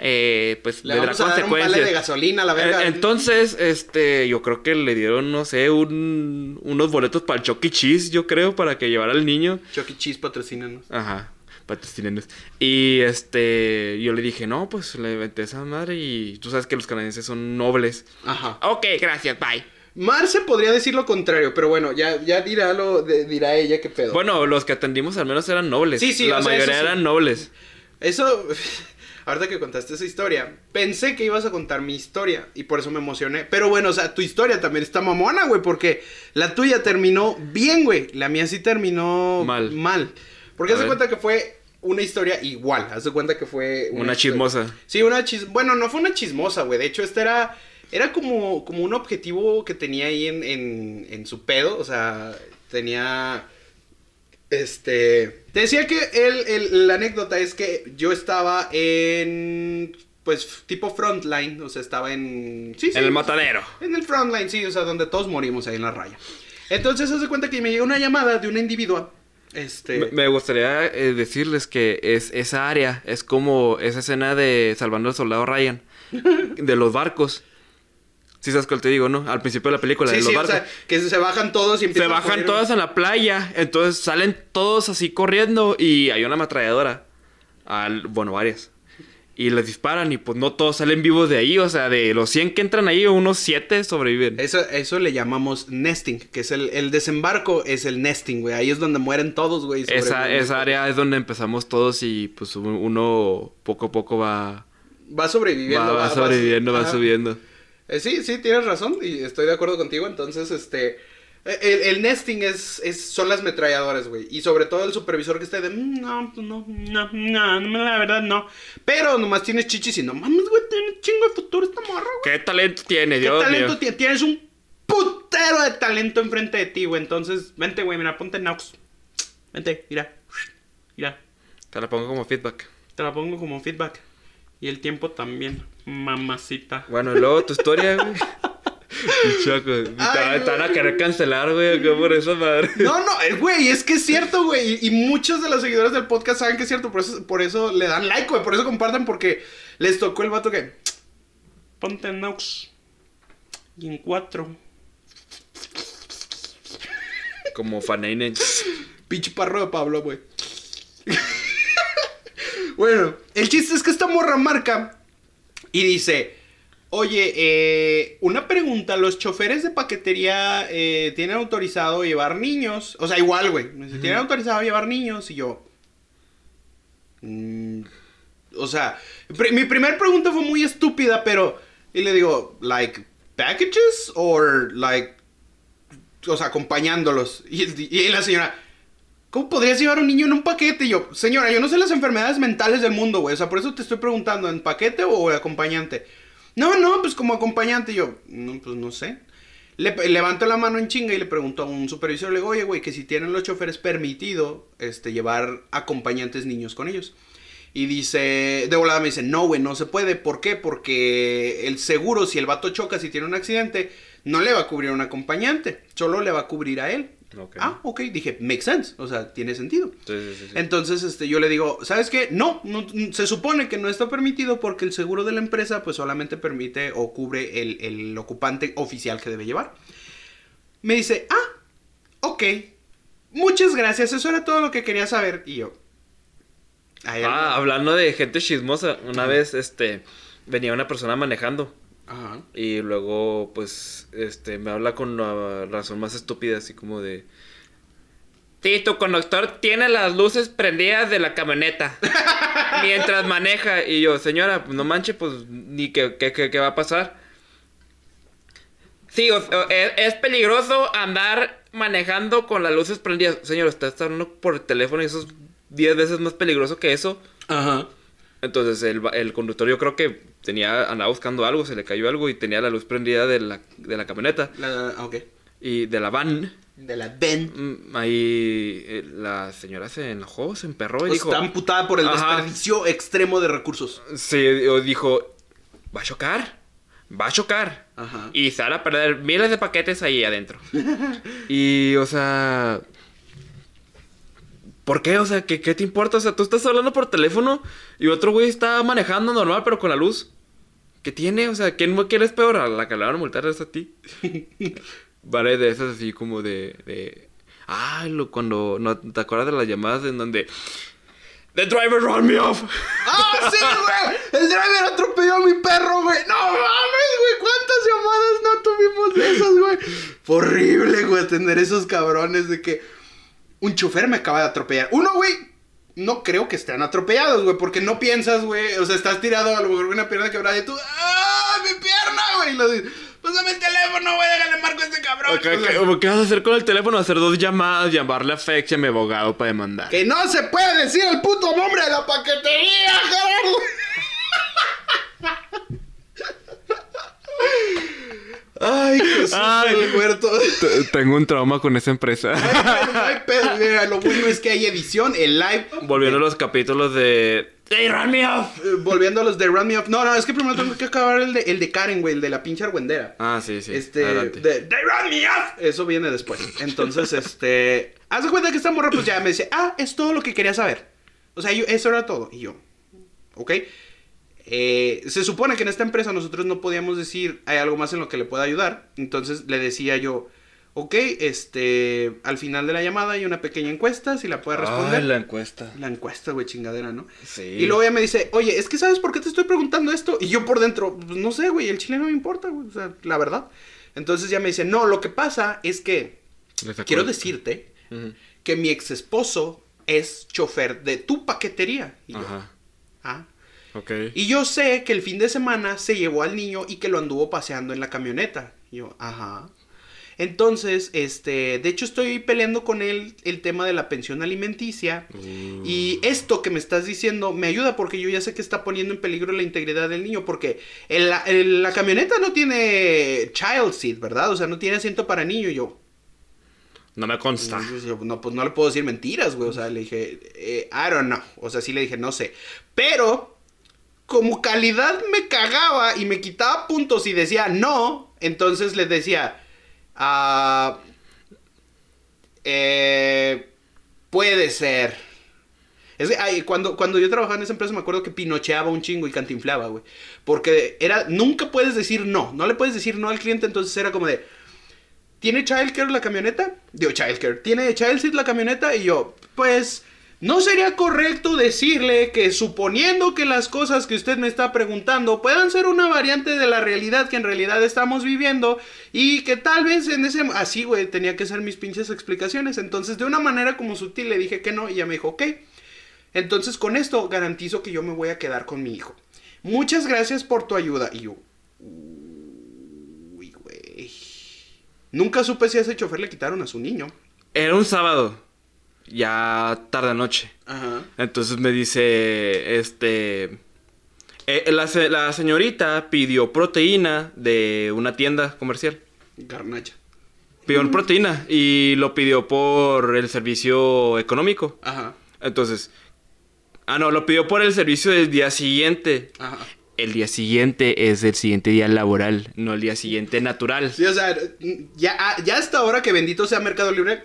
eh, pues Le vamos a dar un vale de gasolina la verga. Eh, Entonces, este, yo creo que le dieron, no sé, un, unos boletos para el Chuck E. Cheese, yo creo, para que llevara al niño. Chuck E. Cheese patrocínanos. Ajá, patrocínenos. Y este, yo le dije, no, pues le inventé esa madre y tú sabes que los canadienses son nobles. Ajá. Ok, gracias, bye. Marce podría decir lo contrario, pero bueno, ya, ya dirá lo, de- dirá ella qué pedo. Bueno, los que atendimos al menos eran nobles. Sí, sí, La sea, mayoría sí. eran nobles. Eso, ahorita que contaste esa historia, pensé que ibas a contar mi historia y por eso me emocioné. Pero bueno, o sea, tu historia también está mamona, güey, porque la tuya terminó bien, güey. La mía sí terminó Mal. Mal. Porque A haz de ver. cuenta que fue una historia igual. Haz de cuenta que fue Una chismosa. Sí, una chis... Bueno, no fue una chismosa, güey. De hecho, esta era... Era como, como un objetivo que tenía ahí en, en, en su pedo. O sea, tenía... Este... Te decía que el, el- la anécdota es que yo estaba en... Pues tipo frontline. O sea, estaba en... Sí, sí. En el matadero. En el frontline, sí. O sea, donde todos morimos ahí en la raya. Entonces, de cuenta que me llegó una llamada de una individua. Este... Me, me gustaría eh, decirles que es esa área es como esa escena de Salvando al Soldado Ryan de los barcos. Si sabes cuál te digo, ¿no? Al principio de la película, Sí, de los sí, o barcos. sea, que se bajan todos y se empiezan a bajan correr. todas en la playa, entonces salen todos así corriendo y hay una ametralladora. Al, bueno, varias. Y les disparan y pues no todos salen vivos de ahí, o sea, de los 100 que entran ahí, unos 7 sobreviven. Eso, eso le llamamos nesting, que es el, el desembarco, es el nesting, güey. Ahí es donde mueren todos, güey. Esa, esa área es donde empezamos todos y pues uno poco a poco va, Va sobreviviendo. va, va sobreviviendo, va subiendo. Eh, sí, sí, tienes razón y estoy de acuerdo contigo. Entonces, este... eh, El, el nesting es, es, son las metralladoras, güey. Y sobre todo el supervisor que esté de... "Mm, No, pues no, no, no, no, la verdad no. Pero nomás tienes chichis y no mames, güey, tiene chingo de futuro esta morra, güey. ¿Qué talento tiene, ¿Qué Dios talento mío? tienes? Tienes un putero de talento enfrente de ti, güey. Entonces, vente, güey, mira, ponte Nox. Vente, mira. Mira, Te la pongo como feedback. te la pongo como feedback. Y el tiempo también, mamacita. Bueno, y luego tu historia, güey. Te van a querer cancelar, güey, acá por esa madre. No, no, eh, güey, es que es cierto, güey. Y, y muchos de los seguidores del podcast saben que es cierto. Por eso, por eso le dan like, güey. Por eso comparten, porque les tocó el vato que. Ponte Nox. Y en cuatro. Como Faneinen. Pinche parro de Pablo, güey. bueno, el chiste es que esta morra marca y dice: Oye, eh, una pregunta: ¿los choferes de paquetería eh, tienen autorizado llevar niños? O sea, igual, güey. Dice, ¿Tienen autorizado llevar niños? Y yo. "Mm, o sea, mi primera pregunta fue muy estúpida, pero. Y le digo, like, packages? Or, like, o sea, acompañándolos. Y, y la señora, ¿cómo podrías llevar a un niño en un paquete? Y yo, señora, yo no sé las enfermedades mentales del mundo, güey. O sea, por eso te estoy preguntando, ¿en paquete o acompañante? No, no, pues como acompañante. Y yo, no, pues no sé. Le levanto la mano en chinga y le pregunto a un supervisor, le digo, oye, güey, que si tienen los choferes permitido este, llevar acompañantes niños con ellos. Y dice, de volada me dice, no, güey, no se puede. ¿Por qué? Porque el seguro, si el vato choca, si tiene un accidente, no le va a cubrir a un acompañante, solo le va a cubrir a él. Ah, ok, dije, makes sense, o sea, tiene sentido. Sí, sí, sí, sí. Entonces, este, yo le digo, ¿sabes qué? No, no, se supone que no está permitido porque el seguro de la empresa, pues solamente permite o cubre el, el ocupante oficial que debe llevar. Me dice, ah, ok, muchas gracias, eso era todo lo que quería saber. Y yo, "Ay, Ah, hablando de gente chismosa, una vez, este, venía una persona manejando Ajá. y luego, pues, este, me habla con la razón más estúpida, así como de... Sí, tu conductor tiene las luces prendidas de la camioneta mientras maneja. Y yo, señora, pues, no manche, pues, ni qué, qué, qué- qué va a pasar. Sí, o- o- es, es peligroso andar manejando con las luces prendidas. Señor, está hablando por el teléfono y eso es 10 veces más peligroso que eso. Ajá. Entonces el, el conductor yo creo que tenía, andaba buscando algo, se le cayó algo y tenía la luz prendida de la, de la camioneta La, ok. y de la van. De la Ben. Mm, Ahí eh, la señora se enojó, se emperró y dijo... está amputada por el Ajá. desperdicio extremo de recursos. Sí, dijo, va a chocar, va a chocar. Ajá. Y se van a perder miles de paquetes ahí adentro. y, o sea... ¿Por qué? O sea, ¿qué, ¿qué te importa? O sea, tú estás hablando por teléfono y otro güey está manejando normal, pero con la luz. ¿Qué tiene? O sea, ¿quién, quién es peor? ¿A la que le van a multar es a ti? vale, de esas así como de... de... Ay, lo, cuando... ¿no, ¿Te acuerdas de las llamadas en donde... The driver run me off. ¡Ah, sí, güey! El driver atropelló a mi perro, güey. No mames, güey. ¿Cuántas llamadas no tuvimos de esas, güey? Horrible, güey, tener esos cabrones de que un chofer me acaba de atropellar. Uno, güey, no creo que estén atropellados, güey, porque no piensas, güey. O sea, estás tirado a lo mejor con una pierna quebrada y tú, ¡ah, mi pierna, güey! Y lo dices, pásame el teléfono, güey, déjale marco a este cabrón. Ok, O sea, ¿qué, qué vas a hacer con el teléfono? Hacer dos llamadas, llamarle a FedEx y a mi abogado para demandar. Que no se puede decir el puto nombre de la paquetería, Gerardo. Ay, Jesús Ay. del Tengo un trauma con esa empresa. Ay, no hay pedo. Mira, lo bueno es que hay edición, el live. Volviendo a los capítulos de... ¡Hey, run me off! Eh, volviendo a los de Run Me Up. No, no, es que primero tengo que acabar el de, el de Karen, güey, el de la pinche argüendera. Ah, sí, sí. este, Adelante. de, de Run Me Up. Eso viene después. Entonces, este. Haz de cuenta que esta morra, pues ya me dice, ah, es todo lo que quería saber. O sea, yo, eso era todo. Y yo, ok. Eh, se supone que en esta empresa nosotros no podíamos decir, hay algo más en lo que le pueda ayudar. Entonces le decía yo, ok, este, al final de la llamada hay una pequeña encuesta, si la puede responder. Ay, la encuesta. La encuesta, güey, chingadera, ¿no? Sí. Y luego ella me dice, oye, es que ¿sabes por qué te estoy preguntando esto? Y yo por dentro, pues no sé, güey, el chile no me importa, güey, o sea, la verdad. Entonces ella me dice, no, lo que pasa es que quiero decirte que mi ex esposo es chofer de tu paquetería. Y yo, Ajá. ah. Y yo sé que el fin de semana se llevó al niño y que lo anduvo paseando en la camioneta. Y yo, ajá. Entonces, este, de hecho estoy peleando con él el tema de la pensión alimenticia. Y esto que me estás diciendo me ayuda porque yo ya sé que está poniendo en peligro la integridad del niño. Porque el- la, el- la camioneta no tiene child seat, ¿verdad? O sea, no tiene asiento para niño. Yo, No me consta. no, pues no le puedo decir mentiras, güey. O sea, le dije, eh, I don't know. O sea, sí le dije, no sé. Pero, como calidad me cagaba y me quitaba puntos y decía no, entonces les decía, ah, eh, puede ser. Es que cuando, cuando yo trabajaba en esa empresa me acuerdo que pinocheaba un chingo y cantinflaba, güey. Porque era, nunca puedes decir no. No le puedes decir no al cliente, entonces era como de, ¿Tiene childcare la camioneta? Digo, childcare. ¿Tiene child seat la camioneta? Y yo, pues, no sería correcto decirle que suponiendo que las cosas que usted me está preguntando puedan ser una variante de la realidad que en realidad estamos viviendo y que tal vez en ese... Así, güey, tenía que ser mis pinches explicaciones. Entonces, de una manera como sutil le dije que no y ella me dijo, ok. Entonces, con esto garantizo que yo me voy a quedar con mi hijo. Muchas gracias por tu ayuda. Y yo, uy, güey. Nunca supe si a ese chofer le quitaron a su niño. Era un sábado. Ya tarde noche. Ajá. Entonces me dice, este... eh, la, la señorita pidió proteína de una tienda comercial. Garnacha. Pidió proteína y lo pidió por el servicio económico. Ajá. Entonces... Ah, no, lo pidió por el servicio del día siguiente. Ajá. El día siguiente es el siguiente día laboral, no el día siguiente natural. Sí, o sea, ya, ya hasta ahora que bendito sea Mercado Libre,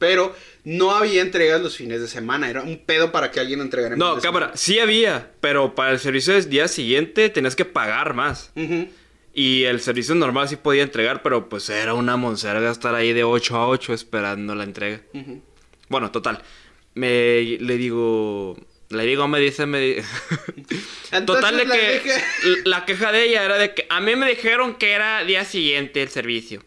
pero no había entregas los fines de semana. Era un pedo para que alguien entregara en No, cámara, sí había, pero para el servicio del día siguiente tenías que pagar más. Y el servicio normal sí podía entregar, pero pues era una monserga estar ahí de 8 a 8 esperando la entrega. Bueno, total. Me le digo. Le digo, me dice, me di- Total de que dije- la queja de ella era de que a mí me dijeron que era día siguiente el servicio.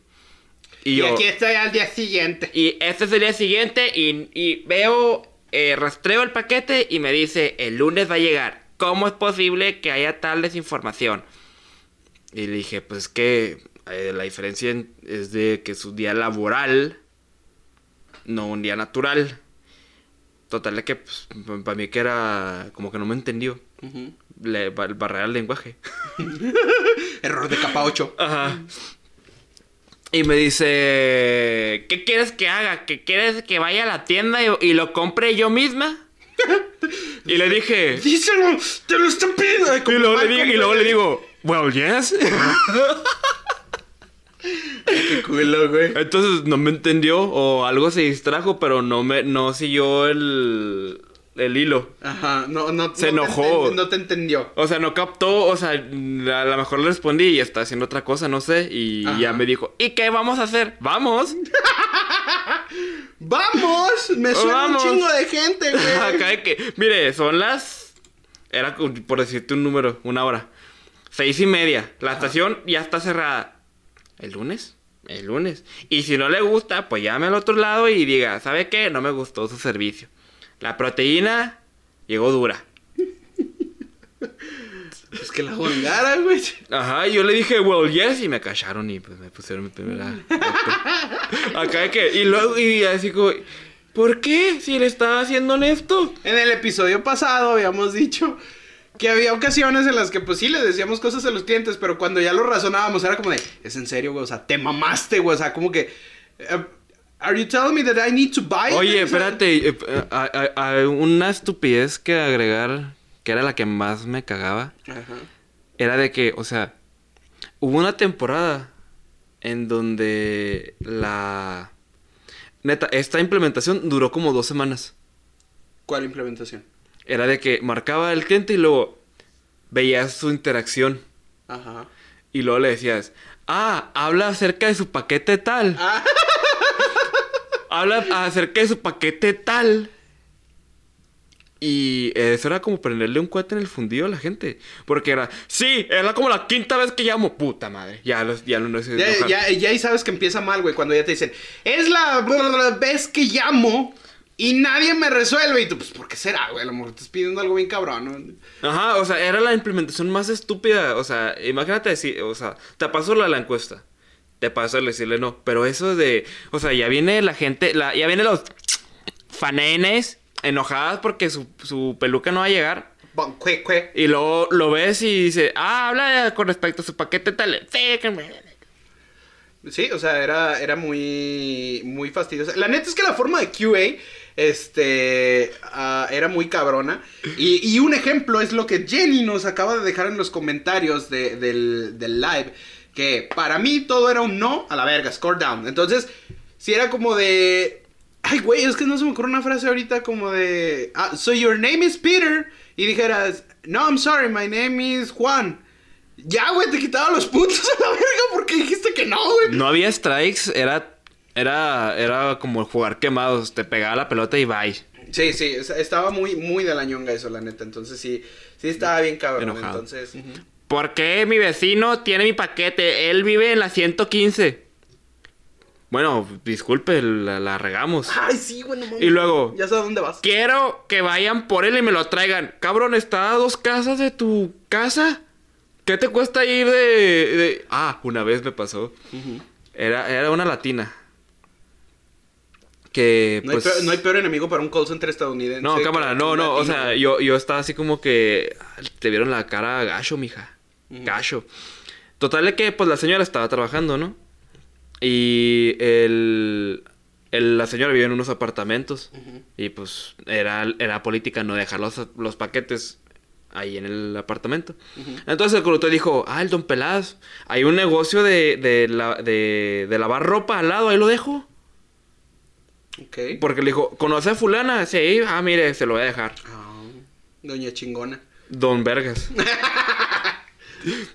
Y, Y, yo. aquí estoy al día siguiente. Y este es el día siguiente y, y veo, eh, rastreo el paquete y me dice, el lunes va a llegar. ¿Cómo es posible que haya tal desinformación? Y le dije, pues es que eh, la diferencia en- es de que es un día laboral, no un día natural. Total de que, pues, para mí que era como que no me entendió. Ujú. Le, ba- barrera el lenguaje. Error de capa 8. Ajá. Y me dice, ¿qué quieres que haga? ¿Que quieres que vaya a la tienda y, y lo compre yo misma? y le dije, Díselo, te lo están pidiendo. Y luego, le digo, y luego le digo, well, yes. Qué culo, güey. Entonces no me entendió o algo se distrajo, pero no me no siguió el, el hilo. Ajá, no, no. Se no te enojó. enten- no te entendió. O sea, no captó, o sea, a lo mejor le respondí y está haciendo otra cosa, no sé, y Ajá. ya me dijo, ¿y qué vamos a hacer? Vamos. ¡Vamos! Me suena Vamos. un chingo de gente, güey. Acá de que, mire, son las, era por decirte un número, una hora, seis y media, la estación ya está cerrada. ¿El lunes? El lunes. Y si no le gusta, pues llame al otro lado y diga, ¿sabe qué? No me gustó su servicio. La proteína llegó dura. Es que la guangara, güey. Ajá, y yo le dije, well, yes, y me callaron y pues me pusieron mi primera. Acá que, y luego, y así como, ¿por qué? Si él estaba siendo honesto. En el episodio pasado habíamos dicho que había ocasiones en las que pues sí le decíamos cosas a los clientes, pero cuando ya lo razonábamos era como de, es en serio, güey, o sea, te mamaste, güey, o sea, como que, eh, are you telling me that I need to buy it? Oye, espérate, eh, a- a- a una estupidez que agregar, que era la que más me cagaba, Ajá. era de que, o sea, hubo una temporada en donde la... Neta, esta implementación duró como dos semanas. ¿Cuál implementación? Era de que marcaba el cliente y luego veías su interacción. Ajá. Y luego le decías, ah, habla acerca de su paquete tal. Ah, Habla acerca de su paquete tal. Y eso era como prenderle un cuate en el fundido a la gente. Porque era, sí, era como la quinta vez que llamo. Puta madre. Ya, los, ya no, no sé. ya, enojar. ya, ya ahí sabes que empieza mal, güey, cuando ya te dicen, es la vez que llamo y nadie me resuelve. Y tú, pues, ¿por qué será, güey? A lo mejor te estás pidiendo algo bien cabrón, ¿no? Ajá, o sea, era la implementación más estúpida. O sea, imagínate decir, o sea, te pasó la, la encuesta. Te pasó el decirle no. Pero eso de, o sea, ya viene la gente, la, ya vienen los fanenes enojadas porque su, su peluca no va a llegar. Bon, cue, cue. Y luego lo ves y dice, ah, habla con respecto a su paquete tal. Sí, o sea, era, era muy, muy fastidiosa. La neta es que la forma de QA, este, ah, era muy cabrona. Y, y un ejemplo es lo que Jenny nos acaba de dejar en los comentarios de- del, del live. Que para mí todo era un no a la verga, score down. Entonces, si era como de... Ay, güey, es que no se me ocurre una frase ahorita como de... Ah, so your name is Peter. Y dijeras, no, I'm sorry, my name is Juan. Ya, güey, te quitaba los puntos a la verga porque dijiste que no, güey. No había strikes, era, era, era como jugar quemados. Te pegaba la pelota y bye. Sí, sí, es- estaba muy, muy de la ñonga eso, la neta. Entonces sí, sí estaba bien cabrón. Enojado. Entonces, ¿Por qué mi vecino tiene mi paquete? Él vive en la 115. Bueno, disculpe, la, la regamos. ay, sí, bueno. Y luego- Ya sabes dónde vas. Quiero que vayan por él y me lo traigan. Cabrón, está a dos casas de tu casa. ¿Qué te cuesta ir de, de- Ah, una vez me pasó. Era, era una latina. Que No, hay pues... peor, no hay peor enemigo para un call center estadounidense. No, cámara, no, no, o sea, yo, yo estaba así como que ah, te vieron la cara gacho, mija. Ujú. Gacho. Total de que pues la señora estaba trabajando, ¿no? Y el, el- la señora vivía en unos apartamentos. Y pues era, era política no dejar los, los paquetes ahí en el apartamento. Entonces el conductor dijo, ah, el don Pelaz, hay un negocio de, de, la- de, de lavar ropa al lado, ahí lo dejo. Porque le dijo, ¿conoce a fulana? Sí, ah, mire, se lo voy a dejar. Ah, doña chingona. Don Vergas.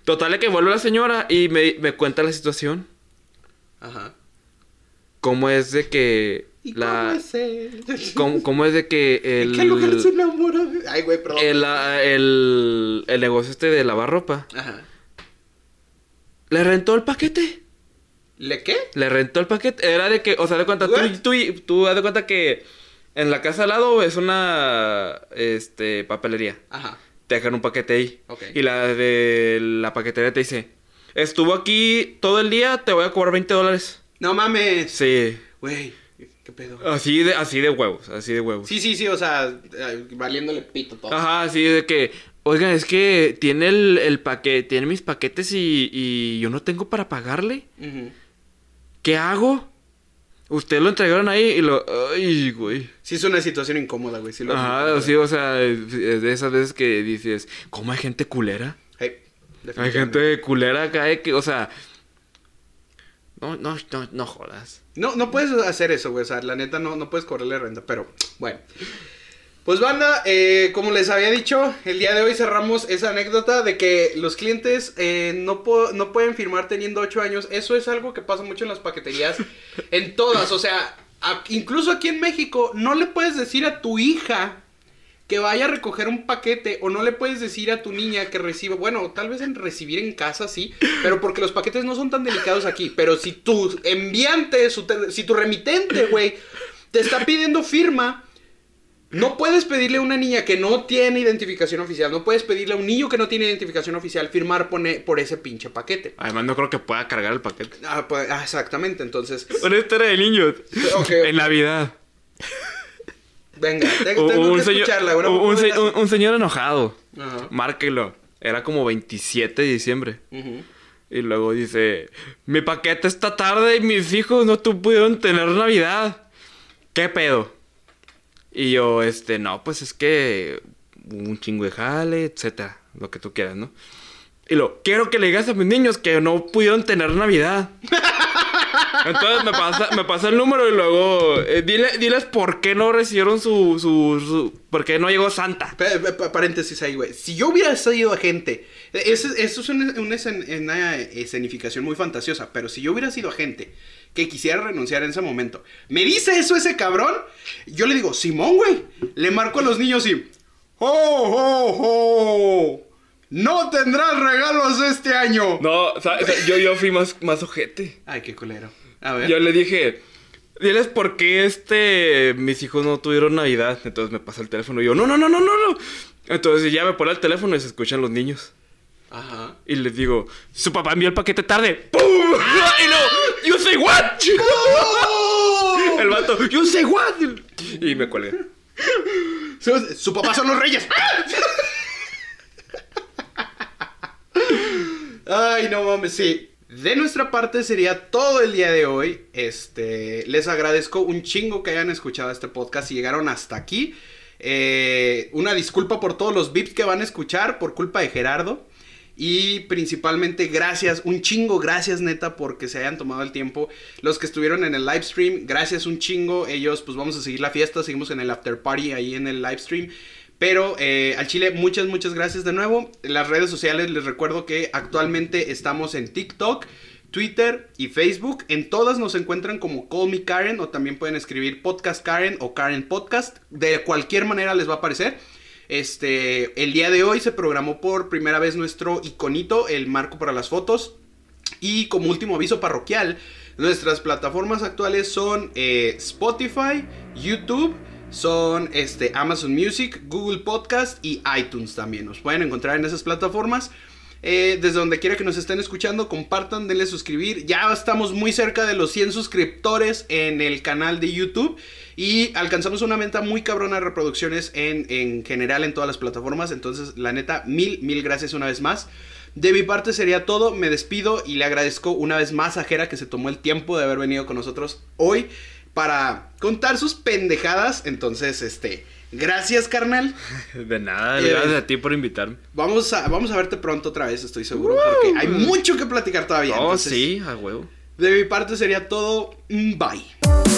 Total es que vuelve la señora y me, me cuenta la situación. Ajá. Cómo es de que ¿Y la... cómo es él? Cómo, cómo es de que el... ¿En qué lugar se enamora? Ay, güey, perdón. el, ah, el, el negocio este de lavar ropa. Ajá. Le rentó el paquete. ¿Le qué? Le rentó el paquete. Era de que, o sea, de cuenta, tú, tú, tú haz de cuenta que en la casa al lado es una este papelería. Ajá. Te dejan un paquete ahí. Ok. Y la de la paquetería te dice, estuvo aquí todo el día, te voy a cobrar 20 dólares. No mames. Sí. Güey, ¿Qué pedo? Así de, así de huevos, así de huevos. Sí, sí, sí, o sea, valiéndole pito todo. Ajá, así de que, oigan, es que tiene el, el paquete, tiene mis paquetes y, y yo no tengo para pagarle. Ujú. ¿Qué hago? Ustedes lo entregaron ahí y lo... Ay, güey. Sí es una situación incómoda, güey. Sí lo Ajá, sí, o sea, es de esas veces que dices, ¿cómo hay gente culera? Hey, Hay gente culera acá que, o sea... No, no, no, no jodas. No, no puedes hacer eso, güey. O sea, la neta no, no puedes cobrarle renta. Pero, bueno. Pues banda, eh, como les había dicho, el día de hoy cerramos esa anécdota de que los clientes eh, no, no pueden firmar teniendo 8 años. Eso es algo que pasa mucho en las paqueterías. en todas, o sea, a- incluso aquí en México, no le puedes decir a tu hija que vaya a recoger un paquete o no le puedes decir a tu niña que reciba, bueno, tal vez en recibir en casa sí, pero porque los paquetes no son tan delicados aquí, pero si tu enviante, su si tu remitente, güey, te está pidiendo firma, no puedes pedirle a una niña que no tiene identificación oficial, no puedes pedirle a un niño que no tiene identificación oficial firmar pone- por ese pinche paquete. Además, no creo que pueda cargar el paquete. Ah, pues, ah, exactamente, entonces, Una historia de niños. Ok. En Navidad. venga, te- tengo, Un, que señor, escucharla, no un- un se- dejar un- así. un señor enojado. Ajá. Márquelo. Era como 27 de diciembre. Y luego dice, mi paquete está tarde y mis hijos no pudieron tener Navidad. ¿Qué pedo? Y yo, este, no, pues es que un chingo de jale, etcétera, lo que tú quieras, ¿no? Y lo, quiero que le digas a mis niños que no pudieron tener Navidad. Entonces me pasa, me pasa el número y luego, eh, dile, diles por qué no recibieron su, su, su, por qué no llegó Santa. Pa- pa- pa- Paréntesis ahí, güey. Si yo hubiera sido agente, eso, eso es una, una escen- una escenificación muy fantasiosa, pero si yo hubiera sido agente que quisiera renunciar en ese momento, me dice eso ese cabrón, yo le digo, Simón, güey, le marco a los niños y... ¡Oh, oh, oh! ¡No tendrás regalos este año! No, o sea, yo, yo fui más, más ojete. Ay, qué culero. A ver. Yo le dije, diles por qué este, mis hijos no tuvieron Navidad. Entonces me pasa el teléfono y yo, no, no, no, no, no, no. Entonces ya me pone el teléfono y se escuchan los niños. Ajá. Y les digo, su papá envió el paquete tarde. ¡Pum! Y no, you say what? El vato, you say what? Y me colgué. Su, su papá son los reyes. Ay, no mames, sí. De nuestra parte sería todo el día de hoy. Este, les agradezco un chingo que hayan escuchado este podcast y llegaron hasta aquí. Eh, una disculpa por todos los beeps que van a escuchar por culpa de Gerardo. Y principalmente gracias, un chingo, gracias neta porque se hayan tomado el tiempo. Los que estuvieron en el live stream, gracias un chingo. Ellos pues vamos a seguir la fiesta, seguimos en el after party ahí en el live stream. Pero eh, al Chile, muchas, muchas gracias de nuevo. Las redes sociales les recuerdo que actualmente estamos en TikTok, Twitter y Facebook. En todas nos encuentran como Call Me Karen o también pueden escribir Podcast Karen o Karen Podcast. De cualquier manera les va a aparecer. Este, el día de hoy se programó por primera vez nuestro iconito, el marco para las fotos. Y como último aviso parroquial, nuestras plataformas actuales son eh, Spotify, YouTube, son este, Amazon Music, Google Podcast y iTunes también. Nos pueden encontrar en esas plataformas. Eh, desde donde quiera que nos estén escuchando, compartan, denle suscribir. Ya estamos muy cerca de los 100 suscriptores en el canal de YouTube. Y alcanzamos una meta muy cabrona de reproducciones en, en general en todas las plataformas. Entonces, la neta, mil, mil gracias una vez más. De mi parte sería todo, me despido y le agradezco una vez más a Jera que se tomó el tiempo de haber venido con nosotros hoy para contar sus pendejadas. Entonces, este, gracias carnal. De nada, Eh, gracias a ti por invitarme. Vamos a, vamos a verte pronto otra vez, estoy seguro, porque hay mucho que platicar todavía. Oh, entonces, sí, a huevo. De mi parte sería todo, mm, bye.